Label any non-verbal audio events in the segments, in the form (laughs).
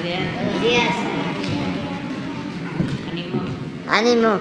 Buenos días. Ánimo. Ánimo.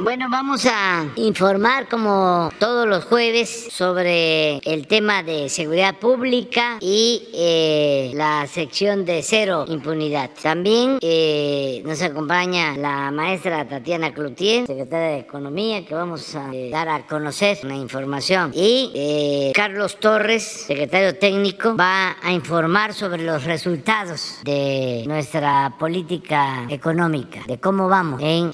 Bueno, vamos a informar como todos los jueves sobre el tema de seguridad pública y eh, la sección de cero impunidad. También eh, nos acompaña la maestra Tatiana Cloutier, secretaria de Economía, que vamos a eh, dar a conocer una información. Y Carlos Torres, secretario técnico, va a informar sobre los resultados de nuestra política económica, de cómo vamos en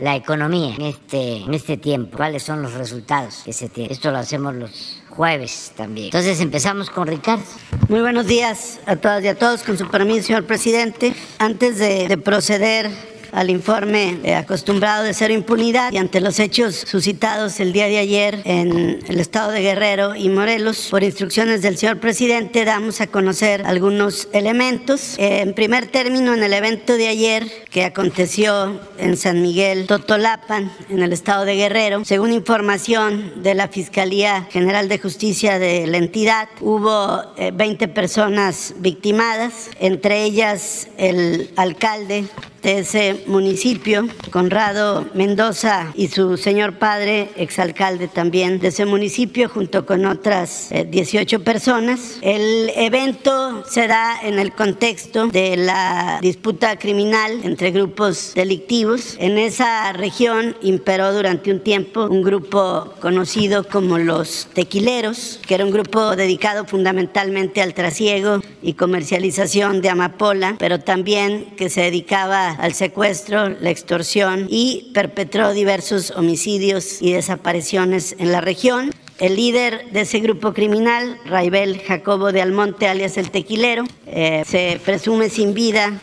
la economía en este, en este tiempo, cuáles son los resultados que se tienen. Esto lo hacemos los jueves también. Entonces empezamos con Ricardo. Muy buenos días a todas y a todos. Con su permiso, señor presidente, antes de, de proceder al informe eh, acostumbrado de cero impunidad y ante los hechos suscitados el día de ayer en el estado de Guerrero y Morelos, por instrucciones del señor presidente, damos a conocer algunos elementos. Eh, en primer término, en el evento de ayer que aconteció en San Miguel Totolapan, en el estado de Guerrero, según información de la Fiscalía General de Justicia de la entidad, hubo 20 eh, personas victimadas, entre ellas el alcalde de ese municipio, Conrado Mendoza y su señor padre, exalcalde también de ese municipio, junto con otras 18 eh, personas. El evento se da en el contexto de la disputa criminal entre grupos delictivos. En esa región imperó durante un tiempo un grupo conocido como los tequileros, que era un grupo dedicado fundamentalmente al trasiego y comercialización de amapola, pero también que se dedicaba al secuestro, la extorsión y perpetró diversos homicidios y desapariciones en la región. El líder de ese grupo criminal, Raibel Jacobo de Almonte, alias el Tequilero, eh, se presume sin vida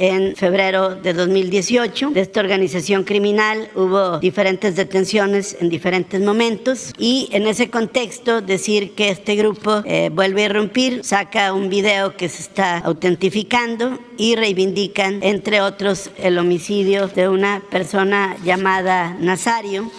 en febrero de 2018. De esta organización criminal hubo diferentes detenciones en diferentes momentos y en ese contexto decir que este grupo eh, vuelve a irrumpir, saca un video que se está autentificando y reivindican, entre otros, el homicidio de una persona llamada Nazario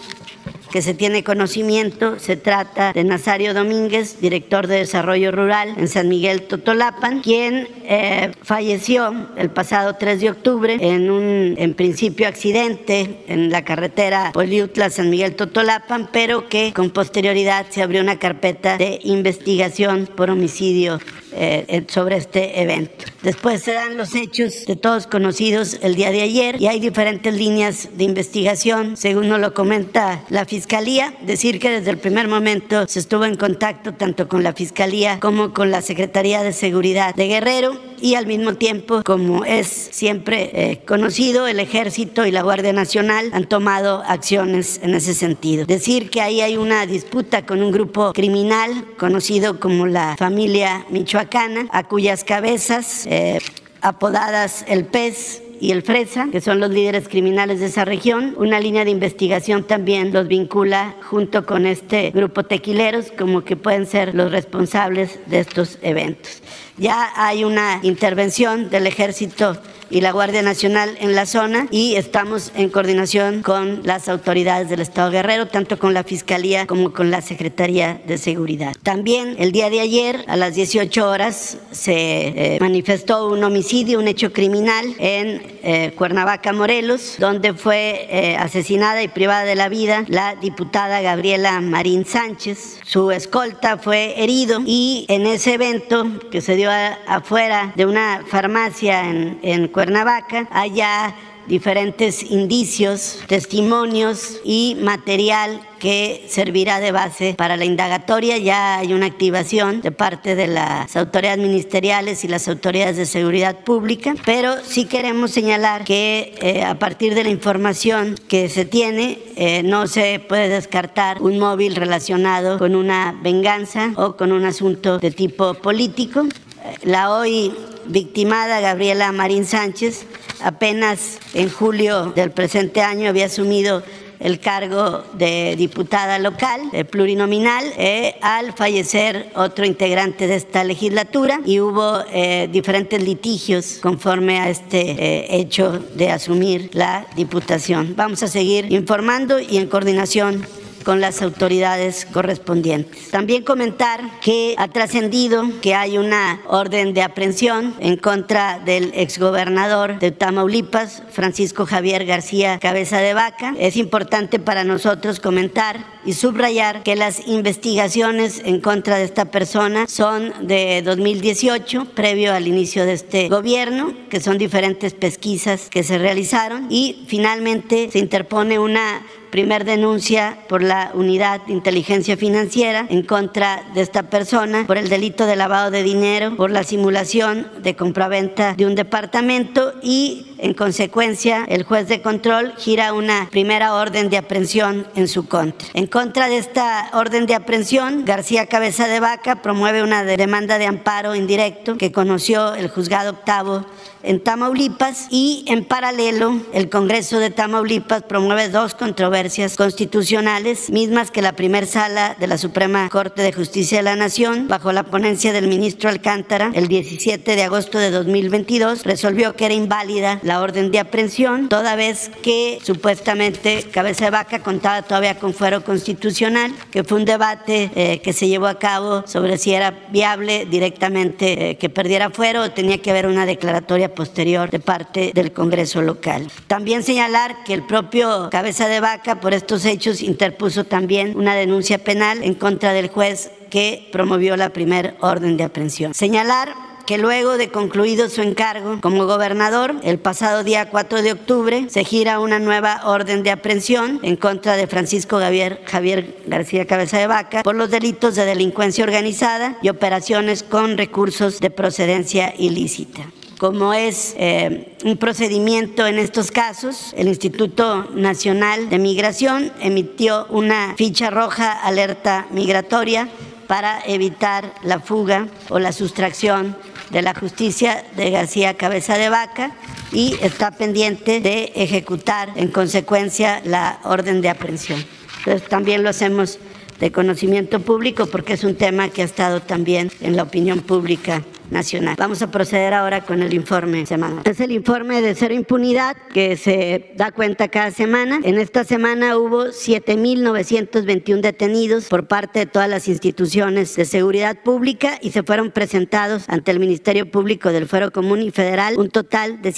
que se tiene conocimiento, se trata de Nazario Domínguez, director de Desarrollo Rural en San Miguel Totolapan, quien eh, falleció el pasado 3 de octubre en un, en principio, accidente en la carretera Poliutla-San Miguel Totolapan, pero que con posterioridad se abrió una carpeta de investigación por homicidio eh, sobre este evento. Después se dan los hechos de todos conocidos el día de ayer y hay diferentes líneas de investigación, según nos lo comenta la Fiscalía, decir que desde el primer momento se estuvo en contacto tanto con la Fiscalía como con la Secretaría de Seguridad de Guerrero y al mismo tiempo, como es siempre eh, conocido, el Ejército y la Guardia Nacional han tomado acciones en ese sentido. Decir que ahí hay una disputa con un grupo criminal conocido como la familia a cuyas cabezas, eh, apodadas el pez, y el Fresa, que son los líderes criminales de esa región. Una línea de investigación también los vincula junto con este grupo tequileros como que pueden ser los responsables de estos eventos. Ya hay una intervención del ejército y la Guardia Nacional en la zona y estamos en coordinación con las autoridades del Estado Guerrero, tanto con la Fiscalía como con la Secretaría de Seguridad. También el día de ayer a las 18 horas se eh, manifestó un homicidio, un hecho criminal en eh, Cuernavaca, Morelos, donde fue eh, asesinada y privada de la vida la diputada Gabriela Marín Sánchez. Su escolta fue herido y en ese evento que se dio afuera de una farmacia en, en Cuernavaca, allá diferentes indicios, testimonios y material que servirá de base para la indagatoria. Ya hay una activación de parte de las autoridades ministeriales y las autoridades de seguridad pública, pero sí queremos señalar que eh, a partir de la información que se tiene, eh, no se puede descartar un móvil relacionado con una venganza o con un asunto de tipo político. La hoy victimada Gabriela Marín Sánchez apenas en julio del presente año había asumido el cargo de diputada local plurinominal eh, al fallecer otro integrante de esta legislatura y hubo eh, diferentes litigios conforme a este eh, hecho de asumir la diputación. Vamos a seguir informando y en coordinación con las autoridades correspondientes. También comentar que ha trascendido que hay una orden de aprehensión en contra del exgobernador de Tamaulipas, Francisco Javier García Cabeza de Vaca. Es importante para nosotros comentar y subrayar que las investigaciones en contra de esta persona son de 2018, previo al inicio de este gobierno, que son diferentes pesquisas que se realizaron y finalmente se interpone una primer denuncia por la Unidad de Inteligencia Financiera en contra de esta persona por el delito de lavado de dinero, por la simulación de compraventa de un departamento y en consecuencia el juez de control gira una primera orden de aprehensión en su contra. En contra de esta orden de aprehensión, García Cabeza de Vaca promueve una demanda de amparo indirecto que conoció el juzgado octavo en Tamaulipas y en paralelo el Congreso de Tamaulipas promueve dos controversias constitucionales, mismas que la primera sala de la Suprema Corte de Justicia de la Nación, bajo la ponencia del ministro Alcántara, el 17 de agosto de 2022, resolvió que era inválida la orden de aprehensión, toda vez que supuestamente Cabeza de Vaca contaba todavía con fuero constitucional, que fue un debate eh, que se llevó a cabo sobre si era viable directamente eh, que perdiera fuero o tenía que haber una declaratoria posterior de parte del Congreso local. También señalar que el propio Cabeza de Vaca por estos hechos interpuso también una denuncia penal en contra del juez que promovió la primer orden de aprehensión. Señalar que luego de concluido su encargo como gobernador, el pasado día 4 de octubre se gira una nueva orden de aprehensión en contra de Francisco Javier, Javier García Cabeza de Vaca por los delitos de delincuencia organizada y operaciones con recursos de procedencia ilícita como es eh, un procedimiento en estos casos, el Instituto Nacional de Migración emitió una ficha roja alerta migratoria para evitar la fuga o la sustracción de la justicia de García Cabeza de Vaca y está pendiente de ejecutar en consecuencia la orden de aprehensión. Entonces también lo hacemos de conocimiento público porque es un tema que ha estado también en la opinión pública nacional. Vamos a proceder ahora con el informe semanal. Es el informe de cero impunidad que se da cuenta cada semana. En esta semana hubo 7.921 detenidos por parte de todas las instituciones de seguridad pública y se fueron presentados ante el Ministerio Público del Fuero Común y Federal un total de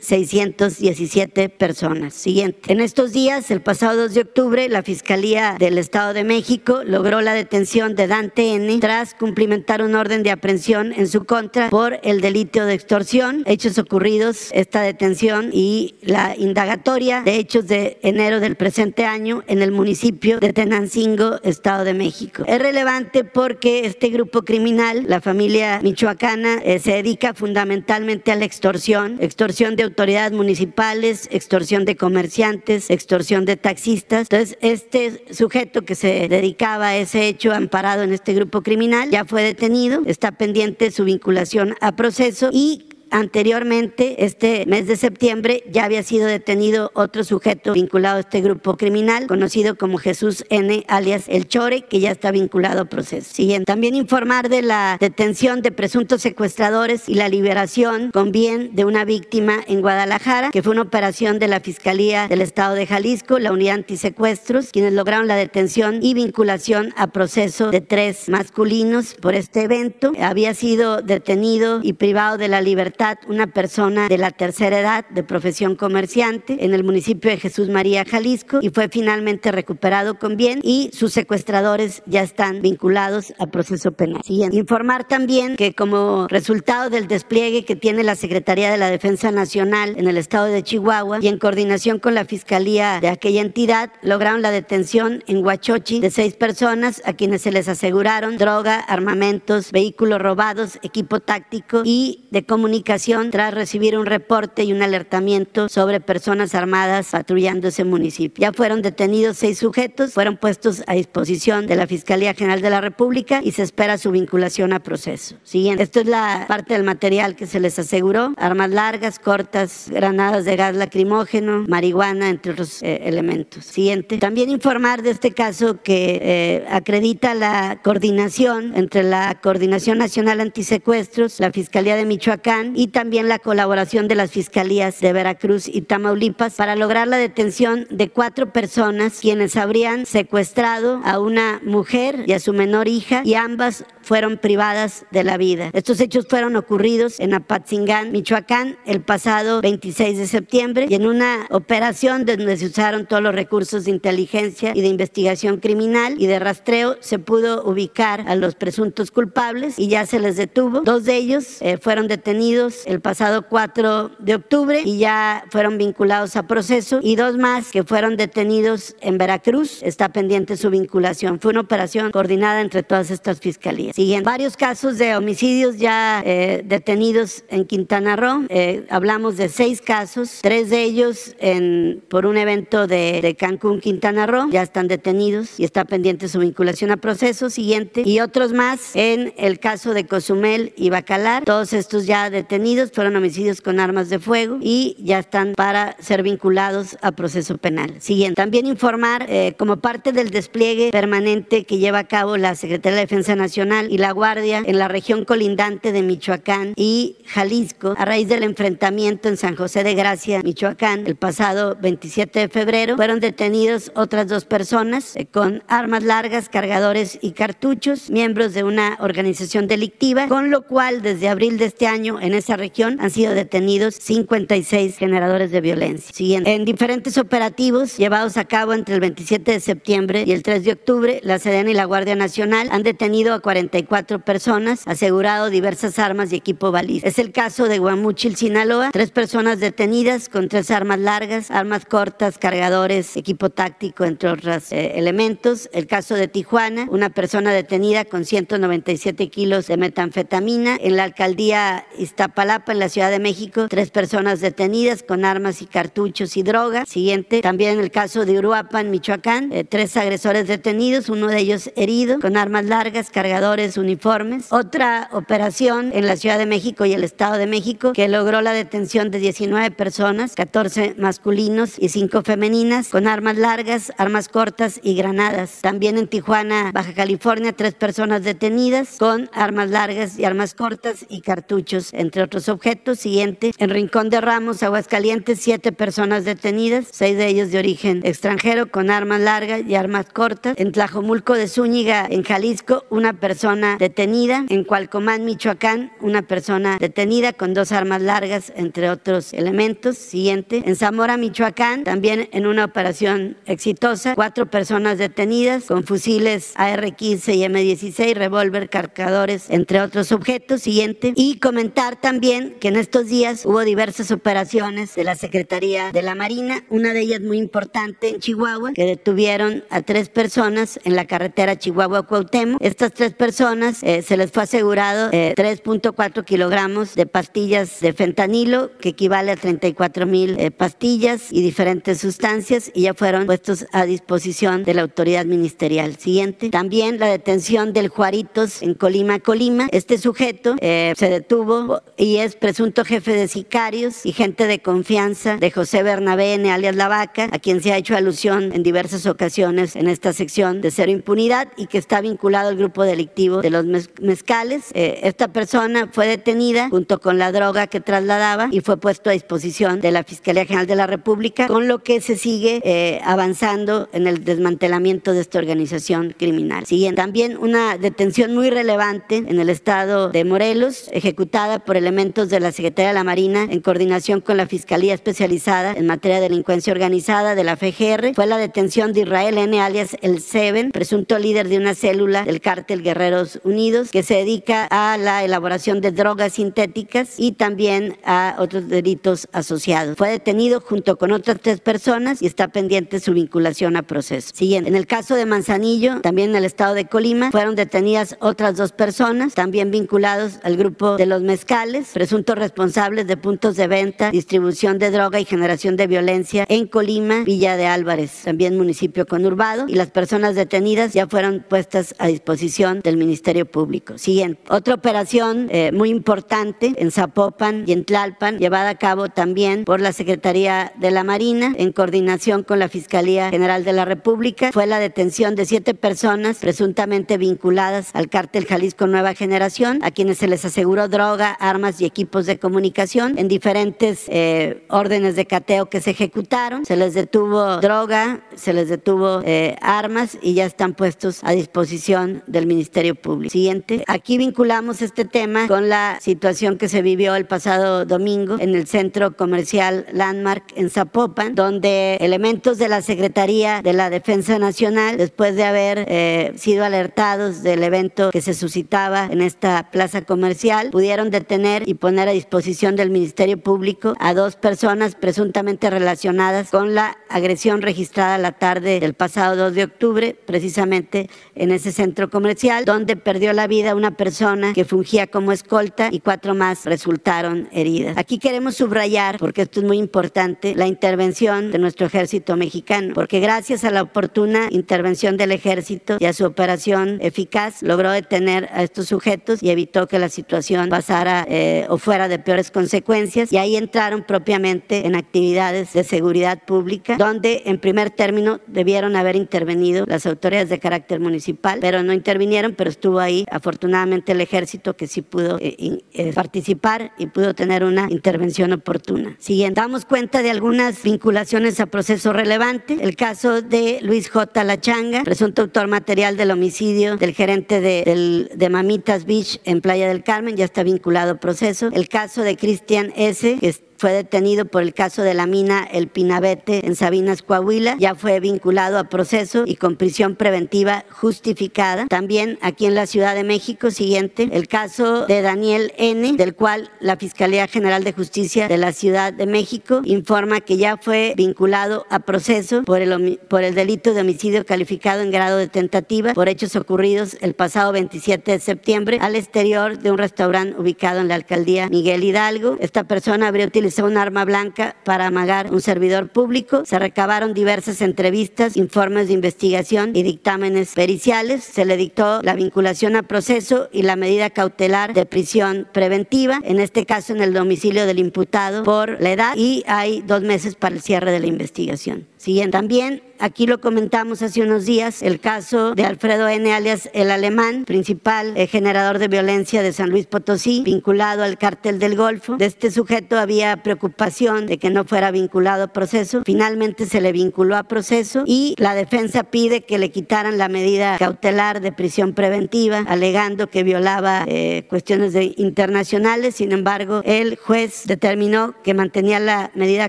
7.617 personas. Siguiente. En estos días, el pasado 2 de octubre, la Fiscalía del Estado de México logró la detención de Dante N. tras cumplimentar un orden de aprehensión en su contra por el delito de extorsión, hechos ocurridos, esta detención y la indagatoria de hechos de enero del presente año en el municipio de Tenancingo, Estado de México. Es relevante porque este grupo criminal, la familia michoacana, eh, se dedica fundamentalmente a la extorsión, extorsión de autoridades municipales, extorsión de comerciantes, extorsión de taxistas. Entonces, este sujeto que se dedicaba a ese hecho amparado en este grupo criminal ya fue detenido, está pendiente su vinculación a proceso y Anteriormente, este mes de septiembre, ya había sido detenido otro sujeto vinculado a este grupo criminal, conocido como Jesús N., alias El Chore, que ya está vinculado a proceso. Siguiente. También informar de la detención de presuntos secuestradores y la liberación con bien de una víctima en Guadalajara, que fue una operación de la Fiscalía del Estado de Jalisco, la Unidad Antisecuestros, quienes lograron la detención y vinculación a proceso de tres masculinos por este evento. Había sido detenido y privado de la libertad una persona de la tercera edad de profesión comerciante en el municipio de Jesús María, Jalisco, y fue finalmente recuperado con bien y sus secuestradores ya están vinculados a proceso penal. Siguiente. Informar también que como resultado del despliegue que tiene la Secretaría de la Defensa Nacional en el estado de Chihuahua y en coordinación con la Fiscalía de aquella entidad, lograron la detención en Huachochi de seis personas a quienes se les aseguraron droga, armamentos, vehículos robados, equipo táctico y de comunicación tras recibir un reporte y un alertamiento sobre personas armadas patrullando ese municipio. Ya fueron detenidos seis sujetos, fueron puestos a disposición de la Fiscalía General de la República y se espera su vinculación a proceso. Siguiente. Esto es la parte del material que se les aseguró. Armas largas, cortas, granadas de gas lacrimógeno, marihuana, entre otros eh, elementos. Siguiente. También informar de este caso que eh, acredita la coordinación entre la Coordinación Nacional Antisecuestros, la Fiscalía de Michoacán y también la colaboración de las fiscalías de Veracruz y Tamaulipas para lograr la detención de cuatro personas quienes habrían secuestrado a una mujer y a su menor hija y ambas fueron privadas de la vida. Estos hechos fueron ocurridos en Apatzingán, Michoacán, el pasado 26 de septiembre y en una operación donde se usaron todos los recursos de inteligencia y de investigación criminal y de rastreo se pudo ubicar a los presuntos culpables y ya se les detuvo. Dos de ellos eh, fueron detenidos el pasado 4 de octubre y ya fueron vinculados a proceso y dos más que fueron detenidos en Veracruz. Está pendiente su vinculación. Fue una operación coordinada entre todas estas fiscalías. Siguen varios casos de homicidios ya eh, detenidos en Quintana Roo. Eh, hablamos de seis casos, tres de ellos en, por un evento de, de, Cancún, Quintana Roo. Ya están detenidos y está pendiente su vinculación a proceso. Siguiente. Y otros más en el caso de Cozumel y Bacalar. Todos estos ya detenidos fueron homicidios con armas de fuego y ya están para ser vinculados a proceso penal. Siguiente. También informar eh, como parte del despliegue permanente que lleva a cabo la Secretaría de Defensa Nacional y la Guardia en la región colindante de Michoacán y Jalisco a raíz del enfrentamiento en San José de Gracia, Michoacán, el pasado 27 de febrero. Fueron detenidos otras dos personas eh, con armas largas, cargadores y cartuchos, miembros de una organización delictiva, con lo cual desde abril de este año en esa región han sido detenidos 56 generadores de violencia. Siguiente. En diferentes operativos llevados a cabo entre el 27 de septiembre y el 3 de octubre, la Sedena y la Guardia Nacional han detenido a 44 personas, asegurado diversas armas y equipo balístico. Es el caso de Guamuchil, Sinaloa, tres personas detenidas con tres armas largas, armas cortas, cargadores, equipo táctico, entre otros eh, elementos. El caso de Tijuana, una persona detenida con 197 kilos de metanfetamina. En la alcaldía Iztapalapa, en la Ciudad de México, tres personas detenidas con armas y cartuchos y droga. Siguiente, también el caso de Uruapan, Michoacán, eh, tres agresores detenidos, uno de ellos herido, con armas largas, cargadores, uniformes. Otra operación en la Ciudad de México y el Estado de México que logró la detención de 19 personas, 14 masculinos y 5 femeninas, con armas largas, armas cortas y granadas. También en Tijuana, Baja California, tres personas detenidas con armas largas y armas cortas y cartuchos, entre otros objetos. Siguiente, en Rincón de Ramos, Aguascalientes, siete personas detenidas, seis de ellos de origen extranjero con armas largas y armas cortas. En Tlajomulco de Zúñiga, en Jalisco, una persona detenida. En Cualcomán, Michoacán, una persona detenida con dos armas largas, entre otros elementos. Siguiente, en Zamora, Michoacán, también en una operación exitosa, cuatro personas detenidas con fusiles AR-15 y M16, revólver, cargadores, entre otros objetos. Siguiente, y comentar también que en estos días hubo diversas operaciones de la Secretaría de la Marina, una de ellas muy importante en Chihuahua, que detuvieron a tres personas en la carretera Chihuahua-Cuauhtémoc. Estas tres personas eh, se les fue asegurado eh, 3.4 kilogramos de pastillas de fentanilo, que equivale a 34 mil eh, pastillas y diferentes sustancias, y ya fueron puestos a disposición de la autoridad ministerial. Siguiente, también la detención del Juaritos en Colima, Colima. Este sujeto eh, se detuvo y es presunto jefe de sicarios y gente de confianza de José Bernabé, alias La Vaca, a quien se ha hecho alusión en diversas ocasiones en esta sección de cero impunidad y que está vinculado al grupo delictivo de los mezcales. Eh, esta persona fue detenida junto con la droga que trasladaba y fue puesto a disposición de la Fiscalía General de la República, con lo que se sigue eh, avanzando en el desmantelamiento de esta organización criminal. Siguiente, también una detención muy relevante en el estado de Morelos, ejecutada por elementos de la Secretaría de la Marina en coordinación con la Fiscalía Especializada en Materia de Delincuencia Organizada de la FGR, fue la detención de Israel N. alias El Seven, presunto líder de una célula del cártel Guerreros Unidos, que se dedica a la elaboración de drogas sintéticas y también a otros delitos asociados. Fue detenido junto con otras tres personas y está pendiente su vinculación a proceso. Siguiente, en el caso de Manzanillo, también en el estado de Colima, fueron detenidas otras dos personas, también vinculados al grupo de los mezcales, presuntos responsables de puntos de venta, distribución de droga y generación de violencia en Colima, Villa de Álvarez, también municipio conurbado, y las personas detenidas ya fueron puestas a disposición del Ministerio Ministerio Público. Siguiente. Otra operación eh, muy importante en Zapopan y en Tlalpan, llevada a cabo también por la Secretaría de la Marina en coordinación con la Fiscalía General de la República, fue la detención de siete personas presuntamente vinculadas al cártel Jalisco Nueva Generación, a quienes se les aseguró droga, armas y equipos de comunicación en diferentes eh, órdenes de cateo que se ejecutaron. Se les detuvo droga, se les detuvo eh, armas y ya están puestos a disposición del Ministerio Público. Siguiente. Aquí vinculamos este tema con la situación que se vivió el pasado domingo en el centro comercial Landmark en Zapopan, donde elementos de la Secretaría de la Defensa Nacional, después de haber eh, sido alertados del evento que se suscitaba en esta plaza comercial, pudieron detener y poner a disposición del Ministerio Público a dos personas presuntamente relacionadas con la agresión registrada la tarde del pasado 2 de octubre, precisamente en ese centro comercial, donde perdió la vida una persona que fungía como escolta y cuatro más resultaron heridas. Aquí queremos subrayar, porque esto es muy importante, la intervención de nuestro ejército mexicano, porque gracias a la oportuna intervención del ejército y a su operación eficaz, logró detener a estos sujetos y evitó que la situación pasara eh, o fuera de peores consecuencias. Y ahí entraron propiamente en actividades de seguridad pública, donde en primer término debieron haber intervenido las autoridades de carácter municipal, pero no intervinieron, pero estuvo ahí afortunadamente el ejército que sí pudo eh, eh, participar y pudo tener una intervención oportuna. Siguiente, damos cuenta de algunas vinculaciones a proceso relevante. El caso de Luis J. Lachanga, presunto autor material del homicidio del gerente de, Mamitas Beach en Playa del Carmen, ya está vinculado a proceso. El caso de Cristian S., que fue detenido por el caso de la mina El Pinabete en Sabinas, Coahuila. Ya fue vinculado a proceso y con prisión preventiva justificada. También aquí en la Ciudad de México, siguiente, el caso de Daniel N., del cual la Fiscalía General de Justicia de la Ciudad de México informa que ya fue vinculado a proceso por el, por el delito de homicidio calificado en grado de tentativa por hechos ocurridos el pasado 27 de septiembre al exterior de un restaurante ubicado en la alcaldía Miguel Hidalgo. Esta persona habría utilizado un arma blanca para amagar un servidor público. Se recabaron diversas entrevistas, informes de investigación y dictámenes periciales. Se le dictó la vinculación a proceso y la medida cautelar de prisión preventiva, en este caso en el domicilio del imputado por la edad y hay dos meses para el cierre de la investigación. Siguiente. También aquí lo comentamos hace unos días, el caso de Alfredo N. alias el alemán, principal eh, generador de violencia de San Luis Potosí, vinculado al cártel del Golfo. De este sujeto había preocupación de que no fuera vinculado a proceso. Finalmente se le vinculó a proceso y la defensa pide que le quitaran la medida cautelar de prisión preventiva, alegando que violaba eh, cuestiones de internacionales. Sin embargo, el juez determinó que mantenía la medida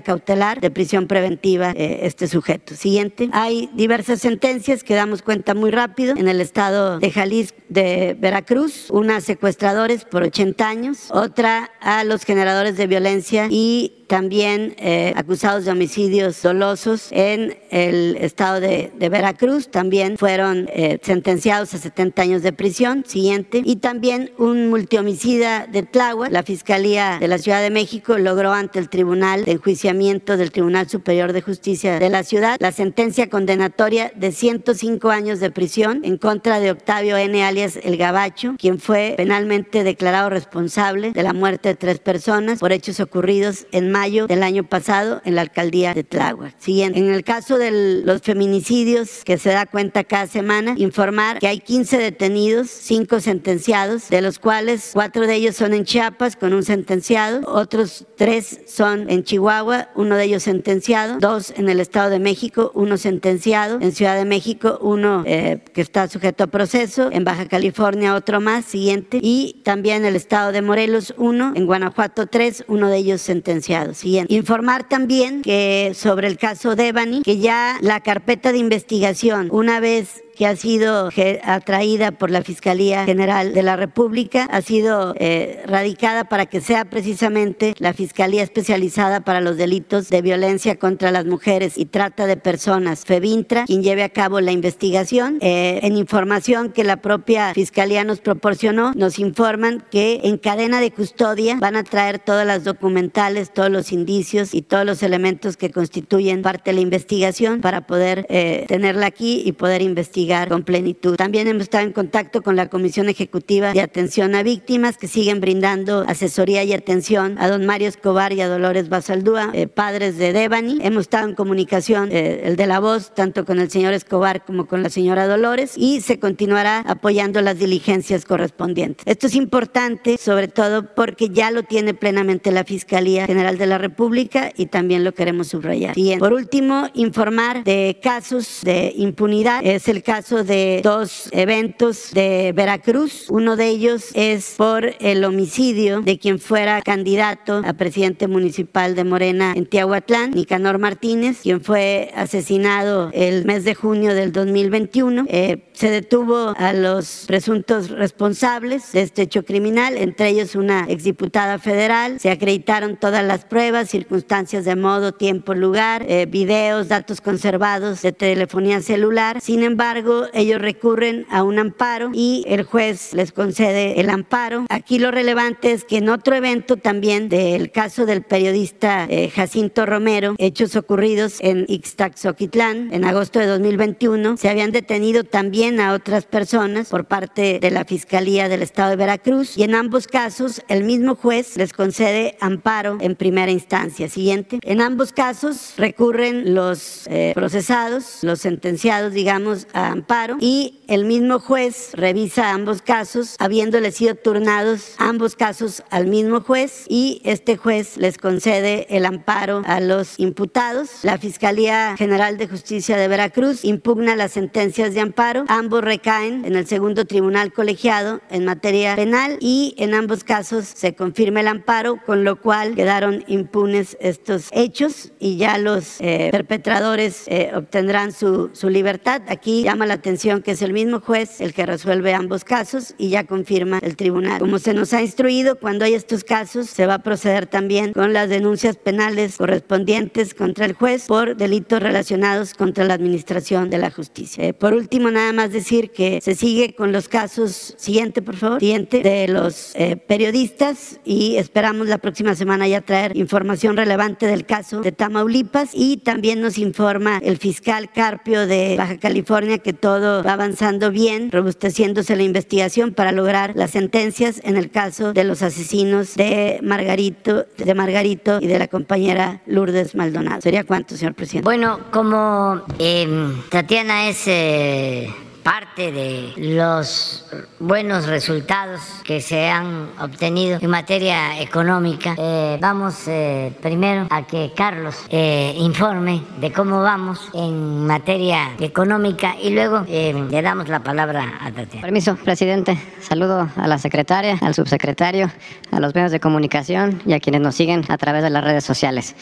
cautelar de prisión preventiva. Eh, este sujeto. Siguiente. Hay diversas sentencias que damos cuenta muy rápido en el estado de Jalisco, de Veracruz, una a secuestradores por 80 años, otra a los generadores de violencia y también eh, acusados de homicidios dolosos en el estado de, Veracruz, también fueron eh, sentenciados a 70 años de prisión, siguiente, y también un multihomicida de Tláhuac, la Fiscalía de la Ciudad de México logró ante el Tribunal de Enjuiciamiento del Tribunal Superior de Justicia de la ciudad la sentencia condenatoria de 105 años de prisión en contra de Octavio N. alias El Gabacho, quien fue penalmente declarado responsable de la muerte de tres personas por hechos ocurridos en mayo del año pasado en la alcaldía de Tláhuac. Siguiente, en el caso de los feminicidios que se da cuenta cada semana, informar que hay 15 detenidos, 5 sentenciados, de los cuales 4 de ellos son en Chiapas con un sentenciado, otros 3 son en Chihuahua, uno de ellos sentenciado, 2 en el Estado de México, uno sentenciado, en Ciudad de México uno eh, que está sujeto a proceso, en Baja California otro más, siguiente, y también en el Estado de Morelos uno, en Guanajuato tres, uno de ellos sentenciado. Informar también que sobre el caso de Devani, que ya la carpeta de investigación, una vez que ha sido atraída por la Fiscalía General de la República, ha sido eh, radicada para que sea precisamente la Fiscalía Especializada para los Delitos de Violencia contra las Mujeres y Trata de Personas, FEBINTRA, quien lleve a cabo la investigación. Eh, en información que la propia Fiscalía nos proporcionó, nos informan que en cadena de custodia van a traer todas las documentales, todos los indicios y todos los elementos que constituyen parte de la investigación para poder eh, tenerla aquí y poder investigar investigar con plenitud. También hemos estado en contacto con la Comisión Ejecutiva de Atención a Víctimas, que siguen brindando asesoría y atención a don Mario Escobar y a Dolores Basaldúa, eh, padres de Devani. Hemos estado en comunicación, eh, el de la voz, tanto con el señor Escobar como con la señora Dolores, y se continuará apoyando las diligencias correspondientes. Esto es importante, sobre todo porque ya lo tiene plenamente la Fiscalía General de la República y también lo queremos subrayar. Y por último, informar de casos de impunidad. Es el caso de dos eventos de Veracruz. Uno de ellos es por el homicidio de quien fuera candidato a presidente municipal de Morena en Tiahuatlán, Nicanor Martínez, quien fue asesinado el mes de junio del 2021. Eh, se detuvo a los presuntos responsables de este hecho criminal, entre ellos una exdiputada federal. Se acreditaron todas las pruebas, circunstancias de modo, tiempo, lugar, eh, videos, datos conservados de telefonía celular. Sin embargo, ellos recurren a un amparo y el juez les concede el amparo. Aquí lo relevante es que en otro evento también del caso del periodista eh, Jacinto Romero, hechos ocurridos en Ixtaxoquitlán en agosto de 2021, se habían detenido también a otras personas por parte de la Fiscalía del Estado de Veracruz y en ambos casos el mismo juez les concede amparo en primera instancia. Siguiente. En ambos casos recurren los eh, procesados, los sentenciados, digamos, a amparo y el mismo juez revisa ambos casos, habiéndole sido turnados ambos casos al mismo juez y este juez les concede el amparo a los imputados. La Fiscalía General de Justicia de Veracruz impugna las sentencias de amparo. Ambos recaen en el segundo tribunal colegiado en materia penal y en ambos casos se confirma el amparo, con lo cual quedaron impunes estos hechos y ya los eh, perpetradores eh, obtendrán su, su libertad. Aquí llama la atención que es el mismo juez el que resuelve ambos casos y ya confirma el tribunal. Como se nos ha instruido, cuando hay estos casos se va a proceder también con las denuncias penales correspondientes contra el juez por delitos relacionados contra la administración de la justicia. Eh, por último, nada más decir que se sigue con los casos, siguiente por favor, siguiente, de los eh, periodistas y esperamos la próxima semana ya traer información relevante del caso de Tamaulipas y también nos informa el fiscal Carpio de Baja California que todo va avanzando bien, robusteciéndose la investigación para lograr las sentencias en el caso de los asesinos de Margarito, de Margarito y de la compañera Lourdes Maldonado. ¿Sería cuánto, señor presidente? Bueno, como eh, Tatiana es eh, parte de los buenos resultados que se han obtenido en materia económica. Eh, vamos eh, primero a que Carlos eh, informe de cómo vamos en materia económica y luego le damos la palabra a Tatiana. Permiso, presidente. Saludo a la secretaria, al subsecretario, a los medios de comunicación y a quienes nos siguen a través de las redes sociales.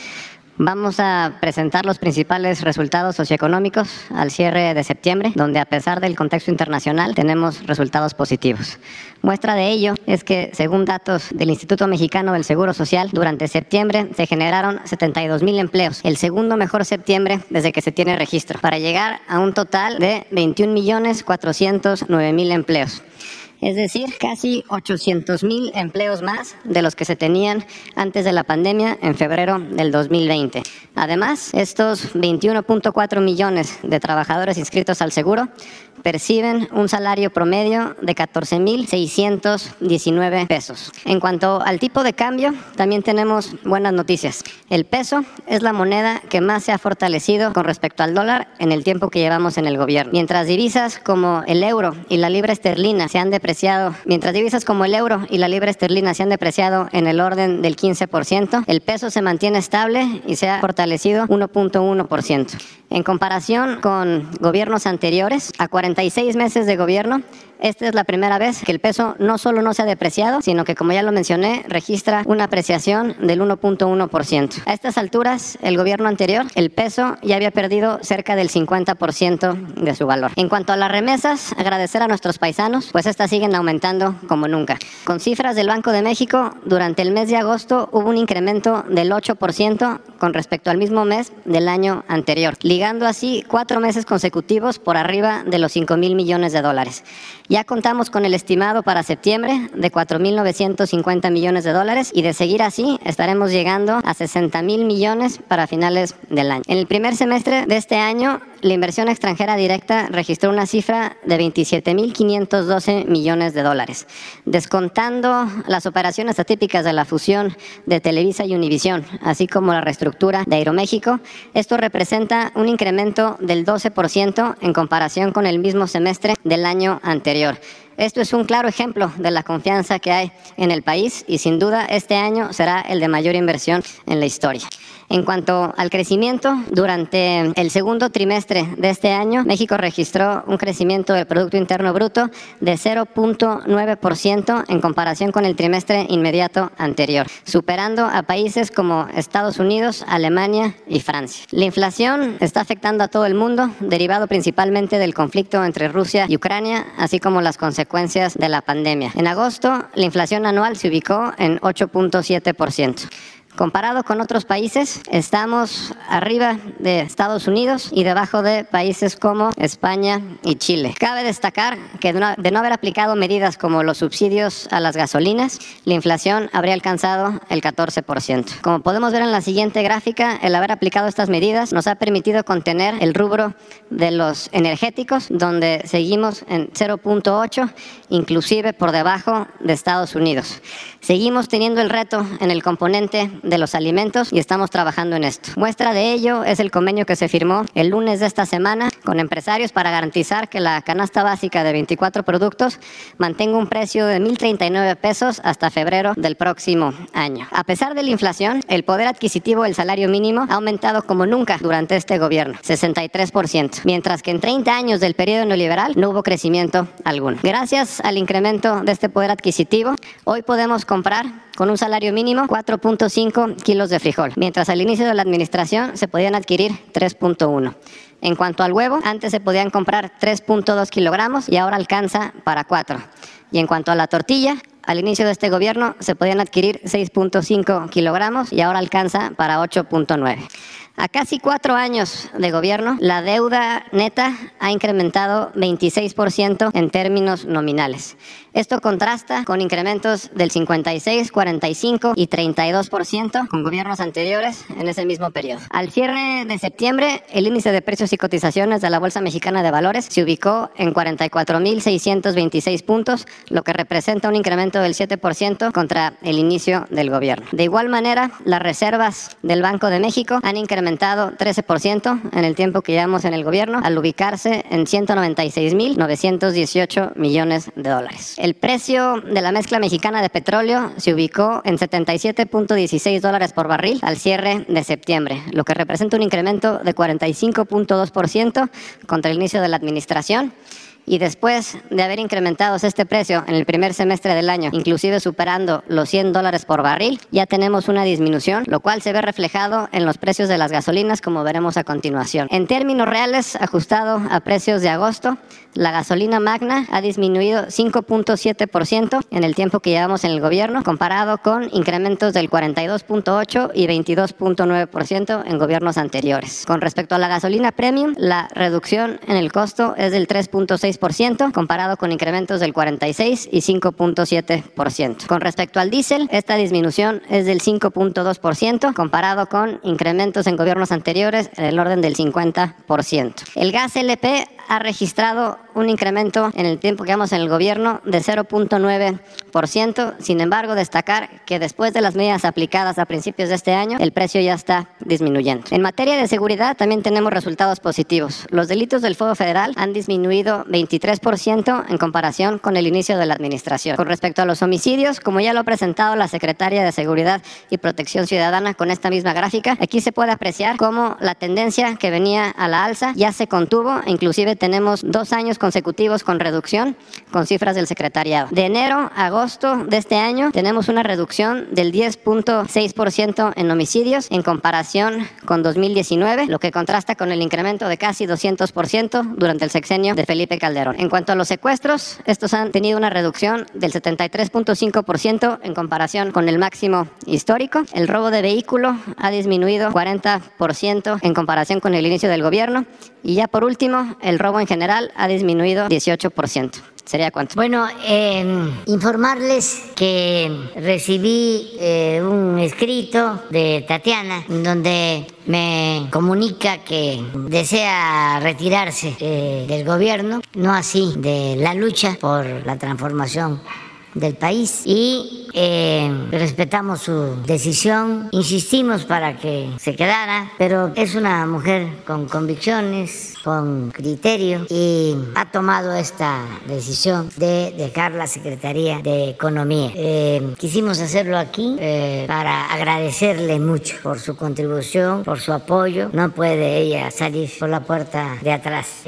Vamos a presentar los principales resultados socioeconómicos al cierre de septiembre, donde a pesar del contexto internacional tenemos resultados positivos. Muestra de ello es que, según datos del Instituto Mexicano del Seguro Social, durante septiembre se generaron 72 mil empleos, el segundo mejor septiembre desde que se tiene registro, para llegar a un total de 21 millones 409 mil empleos es decir, casi 800 mil empleos más de los que se tenían antes de la pandemia en febrero del 2020. Además, estos 21.4 millones de trabajadores inscritos al seguro perciben un salario promedio de 14.619 pesos. En cuanto al tipo de cambio, también tenemos buenas noticias. El peso es la moneda que más se ha fortalecido con respecto al dólar en el tiempo que llevamos en el gobierno. Mientras divisas como el euro y la libra esterlina se han depreciado, mientras divisas como el euro y la libra esterlina se han depreciado en el orden del 15%, el peso se mantiene estable y se ha fortalecido 1.1%. En comparación con gobiernos anteriores, a 46 meses de gobierno, esta es la primera vez que el peso no solo no se ha depreciado, sino que, como ya lo mencioné, registra una apreciación del 1.1%. A estas alturas, el gobierno anterior, el peso ya había perdido cerca del 50% de su valor. En cuanto a las remesas, agradecer a nuestros paisanos, pues estas siguen aumentando como nunca. Con cifras del Banco de México, durante el mes de agosto hubo un incremento del 8% con respecto al mismo mes del año anterior, ligando así cuatro meses consecutivos por arriba de los 5 mil millones de dólares. Ya contamos con el estimado para septiembre de 4.950 millones de dólares y de seguir así estaremos llegando a 60 mil millones para finales del año. En el primer semestre de este año, la inversión extranjera directa registró una cifra de 27.512 millones de dólares. Descontando las operaciones atípicas de la fusión de Televisa y Univisión, así como la reestructura de Aeroméxico, esto representa un incremento del 12% en comparación con el mismo semestre del año anterior. Esto es un claro ejemplo de la confianza que hay en el país y sin duda este año será el de mayor inversión en la historia. En cuanto al crecimiento, durante el segundo trimestre de este año, México registró un crecimiento del Producto Interno Bruto de 0.9% en comparación con el trimestre inmediato anterior, superando a países como Estados Unidos, Alemania y Francia. La inflación está afectando a todo el mundo, derivado principalmente del conflicto entre Rusia y Ucrania, así como las consecuencias de la pandemia. En agosto, la inflación anual se ubicó en 8.7%. Comparado con otros países, estamos arriba de Estados Unidos y debajo de países como España y Chile. Cabe destacar que de no haber aplicado medidas como los subsidios a las gasolinas, la inflación habría alcanzado el 14%. Como podemos ver en la siguiente gráfica, el haber aplicado estas medidas nos ha permitido contener el rubro de los energéticos, donde seguimos en 0.8, inclusive por debajo de Estados Unidos. Seguimos teniendo el reto en el componente de los alimentos y estamos trabajando en esto. Muestra de ello es el convenio que se firmó el lunes de esta semana con empresarios para garantizar que la canasta básica de 24 productos mantenga un precio de 1.039 pesos hasta febrero del próximo año. A pesar de la inflación, el poder adquisitivo del salario mínimo ha aumentado como nunca durante este gobierno, 63%, mientras que en 30 años del periodo neoliberal no hubo crecimiento alguno. Gracias al incremento de este poder adquisitivo, hoy podemos comprar con un salario mínimo 4.5 kilos de frijol, mientras al inicio de la administración se podían adquirir 3.1. En cuanto al huevo, antes se podían comprar 3.2 kilogramos y ahora alcanza para 4. Y en cuanto a la tortilla, al inicio de este gobierno se podían adquirir 6.5 kilogramos y ahora alcanza para 8.9. A casi cuatro años de gobierno, la deuda neta ha incrementado 26% en términos nominales. Esto contrasta con incrementos del 56, 45 y 32% con gobiernos anteriores en ese mismo periodo. Al cierre de septiembre, el índice de precios y cotizaciones de la Bolsa Mexicana de Valores se ubicó en 44.626 puntos, lo que representa un incremento del 7% contra el inicio del gobierno. De igual manera, las reservas del Banco de México han incrementado 13% en el tiempo que llevamos en el gobierno, al ubicarse en 196.918 millones de dólares. El precio de la mezcla mexicana de petróleo se ubicó en 77.16 dólares por barril al cierre de septiembre, lo que representa un incremento de 45.2% contra el inicio de la administración y después de haber incrementado este precio en el primer semestre del año, inclusive superando los 100 dólares por barril, ya tenemos una disminución, lo cual se ve reflejado en los precios de las gasolinas, como veremos a continuación. En términos reales, ajustado a precios de agosto, la gasolina magna ha disminuido 5.7% en el tiempo que llevamos en el gobierno, comparado con incrementos del 42.8 y 22.9% en gobiernos anteriores. Con respecto a la gasolina premium, la reducción en el costo es del 3.6% comparado con incrementos del 46 y 5.7%. Con respecto al diésel, esta disminución es del 5.2% comparado con incrementos en gobiernos anteriores en el orden del 50%. El gas LP ha registrado un incremento en el tiempo que vamos en el gobierno de 0.9%. Sin embargo, destacar que después de las medidas aplicadas a principios de este año, el precio ya está disminuyendo. En materia de seguridad también tenemos resultados positivos. Los delitos del fuego federal han disminuido 23% en comparación con el inicio de la administración. Con respecto a los homicidios, como ya lo ha presentado la secretaria de Seguridad y Protección Ciudadana con esta misma gráfica, aquí se puede apreciar cómo la tendencia que venía a la alza ya se contuvo, inclusive tenemos dos años consecutivos con reducción, con cifras del secretariado. De enero a agosto de este año tenemos una reducción del 10.6% en homicidios en comparación con 2019, lo que contrasta con el incremento de casi 200% durante el sexenio de Felipe Calderón. En cuanto a los secuestros, estos han tenido una reducción del 73.5% en comparación con el máximo histórico. El robo de vehículo ha disminuido 40% en comparación con el inicio del gobierno. Y ya por último, el robo en general ha disminuido 18%. ¿Sería cuánto? Bueno, em, informarles que recibí eh, un escrito de Tatiana donde me comunica que desea retirarse eh, del gobierno, no así de la lucha por la transformación del país y eh, respetamos su decisión, insistimos para que se quedara, pero es una mujer con convicciones, con criterio y ha tomado esta decisión de dejar la Secretaría de Economía. Eh, quisimos hacerlo aquí eh, para agradecerle mucho por su contribución, por su apoyo. No puede ella salir por la puerta de atrás.